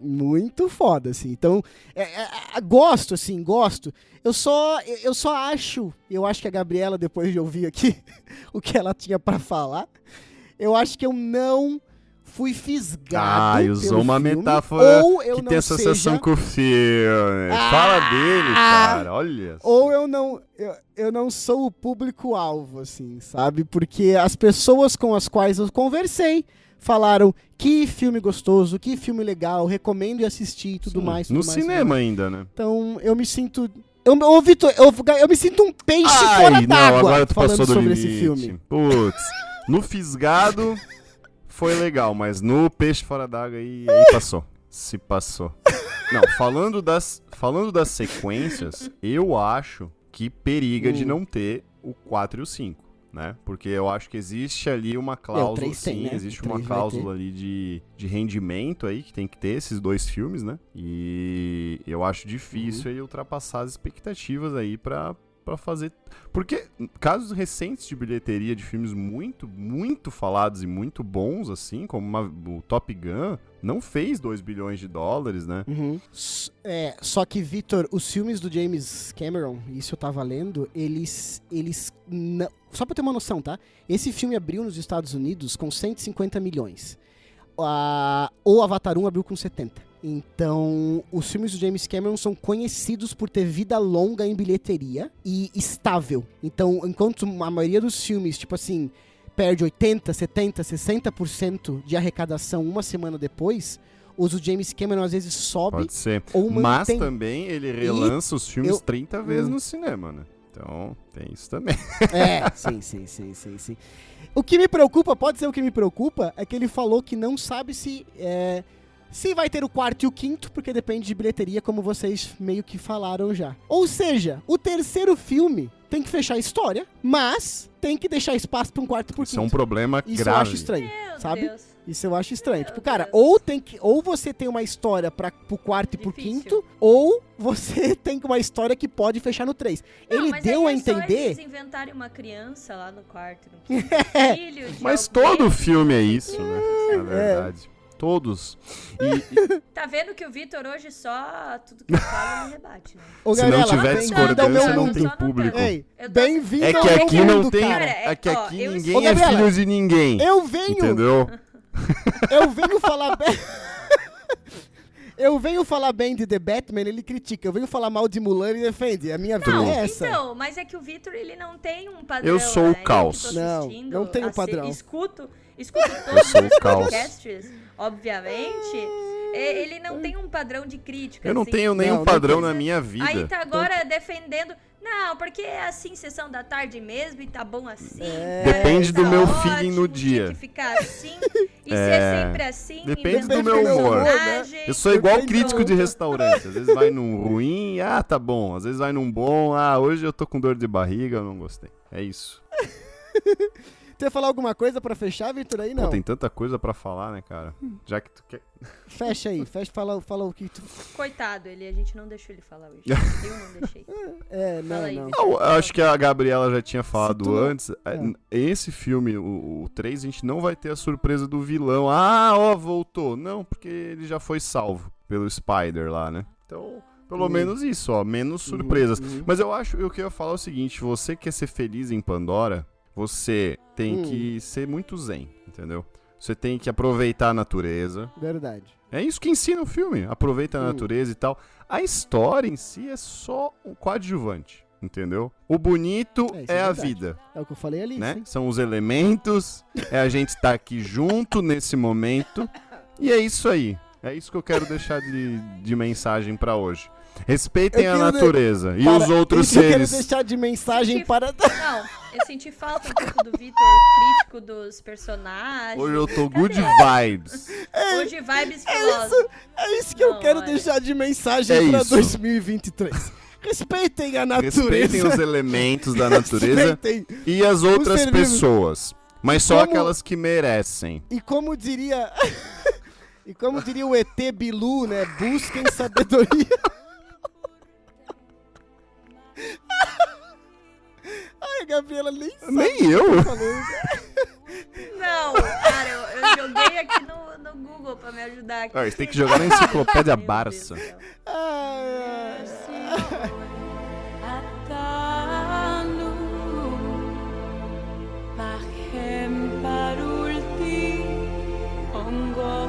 S1: Muito foda, assim. Então, é, é, é, gosto, assim, gosto. Eu só, eu só acho, eu acho que a Gabriela, depois de ouvir aqui o que ela tinha pra falar, eu acho que eu não fui fisgado.
S3: Ah, usou uma
S1: filme,
S3: metáfora
S1: ou eu
S3: que
S1: não
S3: tem associação
S1: seja,
S3: com o filme.
S1: Ah!
S3: Fala dele, cara. Olha.
S1: ou eu não, eu, eu não sou o público-alvo, assim, sabe? Porque as pessoas com as quais eu conversei falaram que filme gostoso, que filme legal, recomendo e assistir e tudo
S3: Sim,
S1: mais.
S3: No
S1: tudo mais, tudo
S3: cinema
S1: mais.
S3: ainda, né?
S1: Então eu me sinto. Eu, ô, Vitor, eu, eu me sinto um peixe
S3: Ai,
S1: fora
S3: não,
S1: d'água
S3: agora tu
S1: falando
S3: passou do
S1: sobre
S3: limite.
S1: esse filme.
S3: Putz, no fisgado foi legal, mas no peixe fora d'água aí, aí passou. Se passou. Não, falando das, falando das sequências, eu acho que periga de
S1: Hum.
S3: não ter o 4 e o 5, né? Porque eu acho que existe ali uma cláusula,
S1: três tem,
S3: sim,
S1: né?
S3: existe uma cláusula ali de, de rendimento aí que tem que ter esses dois filmes, né? E eu acho difícil
S1: Uhum.
S3: aí ultrapassar as expectativas aí pra, pra fazer. Porque casos recentes de bilheteria de filmes muito, muito falados e muito bons, assim, como uma- o Top Gun, não fez 2 bilhões de dólares, né?
S1: Uhum. É, só que, Vitor, os filmes do James Cameron, isso eu tava lendo, eles. eles não- Só pra ter uma noção, tá? Esse filme abriu nos Estados Unidos com 150 milhões. A- o Avatar 1 abriu com 70. Então, os filmes do James Cameron são conhecidos por ter vida longa em bilheteria e estável. Então, enquanto a maioria dos filmes, tipo assim, perde 80, 70, 60% de arrecadação uma semana depois, os do James Cameron às vezes sobe
S3: Pode ser.
S1: ou
S3: Mas
S1: mantém.
S3: também ele relança os filmes
S1: eu-
S3: 30 vezes
S1: Hum.
S3: no cinema, né? Então, tem isso também.
S1: É, sim, sim, sim, sim, sim. O que me preocupa, pode ser o que me preocupa, é que ele falou que não sabe se é, se vai ter o quarto e o quinto, porque depende de bilheteria, como vocês meio que falaram já. Ou seja, o terceiro filme tem que fechar a história, mas tem que deixar espaço para um quarto e por
S3: Isso é um
S1: quinto.
S3: problema
S1: Isso eu
S3: grave.
S1: acho estranho,
S2: Meu
S1: sabe?
S2: Deus.
S1: Isso eu acho estranho.
S2: Meu
S1: Tipo, cara,
S2: Deus.
S1: ou tem que ou você tem uma história para pro quarto e pro
S2: Difícil.
S1: quinto, ou você tem uma história que pode fechar no três.
S2: Não,
S1: Ele
S2: mas
S1: deu
S2: aí
S1: a
S2: é só
S1: entender
S2: eles inventarem uma criança lá no quarto, no quinto, filho de
S3: Mas
S2: alguém.
S3: todo filme é isso, né?
S1: É.
S3: Na verdade. Todos. E, e
S2: Tá vendo que o Vitor hoje só tudo que eu falo ele rebate, né?
S1: Ô,
S3: se não tiver discordância, não tem público.
S1: Ei,
S2: Eu tô-
S1: bem-vindo
S3: É que aqui não tem.
S1: cara.
S2: É-
S3: que
S2: ó,
S3: aqui
S2: eu
S3: ninguém
S1: Ô,
S3: é
S1: Gabriela,
S3: filho de ninguém.
S1: Eu venho,
S3: Entendeu?
S1: eu venho falar bem. Eu venho falar bem de The Batman, ele critica. Eu venho falar mal de Mulan, ele defende. A minha vida
S2: Não,
S1: é essa.
S2: então, mas é que o Vitor, ele não tem um padrão.
S3: Eu sou o
S2: né? Eu que
S3: caos.
S1: Não, não tenho padrão.
S2: Escuto, escuto todos
S3: sou o
S2: os
S3: caos.
S2: podcasts, obviamente. e- Ele não tem um padrão de crítica.
S3: Eu não
S2: assim.
S3: tenho nenhum
S1: Não,
S3: padrão na minha
S2: Aí
S3: vida.
S2: tá agora defendendo. Não, porque é assim, sessão da tarde mesmo e tá bom assim.
S1: É.
S3: Depende do
S2: tá
S3: meu
S2: ótimo,
S3: feeling no dia.
S2: que ficar assim e
S3: É.
S2: ser sempre assim.
S3: Depende do meu humor.
S2: personagem.
S3: Eu sou igual
S1: Depende
S3: crítico de
S2: do-
S3: restaurante. Às vezes vai num ruim, ah, tá bom. Às vezes vai num bom, ah, hoje eu tô com dor de barriga, eu não gostei. É isso.
S1: Você ia falar alguma coisa pra fechar, Vitor? Aí
S3: Pô,
S1: não.
S3: tem tanta coisa pra falar, né, cara? Já que tu quer.
S1: Fecha aí, fecha, fala, fala o que tu.
S2: Coitado, ele, a gente não deixou ele falar hoje. Eu não deixei.
S1: É, não,
S2: Fala aí,
S1: não.
S3: Não, eu acho que a Gabriela já tinha falado
S1: tu-
S3: antes. é,
S1: É.
S3: Esse filme, o, o 3, a gente não vai ter a surpresa do vilão. Ah, ó, voltou. Não, porque ele já foi salvo pelo Spider lá, né? Então, pelo
S1: Uhum.
S3: menos isso, ó. Menos surpresas.
S1: Uhum.
S3: Mas eu acho, eu queria falar o seguinte: você quer ser feliz em Pandora, você tem
S1: Hum.
S3: que ser muito zen, entendeu? Você tem que aproveitar a natureza.
S1: Verdade.
S3: É isso que ensina o filme. Aproveita a
S1: Hum.
S3: natureza e tal. A história em si é só um coadjuvante, entendeu? O bonito
S1: É,
S3: é,
S1: é
S3: a vida,
S1: É o que eu falei ali,
S3: né?
S1: sim.
S3: São os elementos, é a gente estar aqui junto nesse momento. E é isso aí. É isso que eu quero deixar de, de mensagem pra hoje. Respeitem a
S1: quero de-
S3: natureza e
S1: Para-
S3: os outros
S1: isso Eu quero
S3: seres.
S1: deixar de mensagem para.
S2: Não, eu senti falta um pouco do Vitor crítico dos personagens.
S3: Hoje eu tô good vibes.
S2: Hoje vibes filósofo.
S1: É isso que eu
S2: Não,
S1: quero
S2: olha.
S1: deixar de mensagem
S3: É
S1: pra
S3: isso.
S1: 2023. Respeitem a natureza.
S3: Respeitem os elementos da natureza
S1: Respeitem.
S3: e as outras pessoas. Mas só
S1: Como-
S3: aquelas que merecem.
S1: E como diria. e como diria o ET Bilu, né? Busquem sabedoria. Gabriela nem sabe.
S3: Nem eu.
S1: o que tá falando.
S2: Não, cara, eu, eu joguei aqui no, no Google pra me ajudar. Aqui.
S3: Ah, você tem que jogar na enciclopédia Barça.
S1: Ai, ai.
S4: Parulti Ongo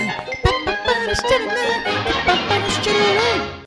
S1: Babanız canına, babanız canına.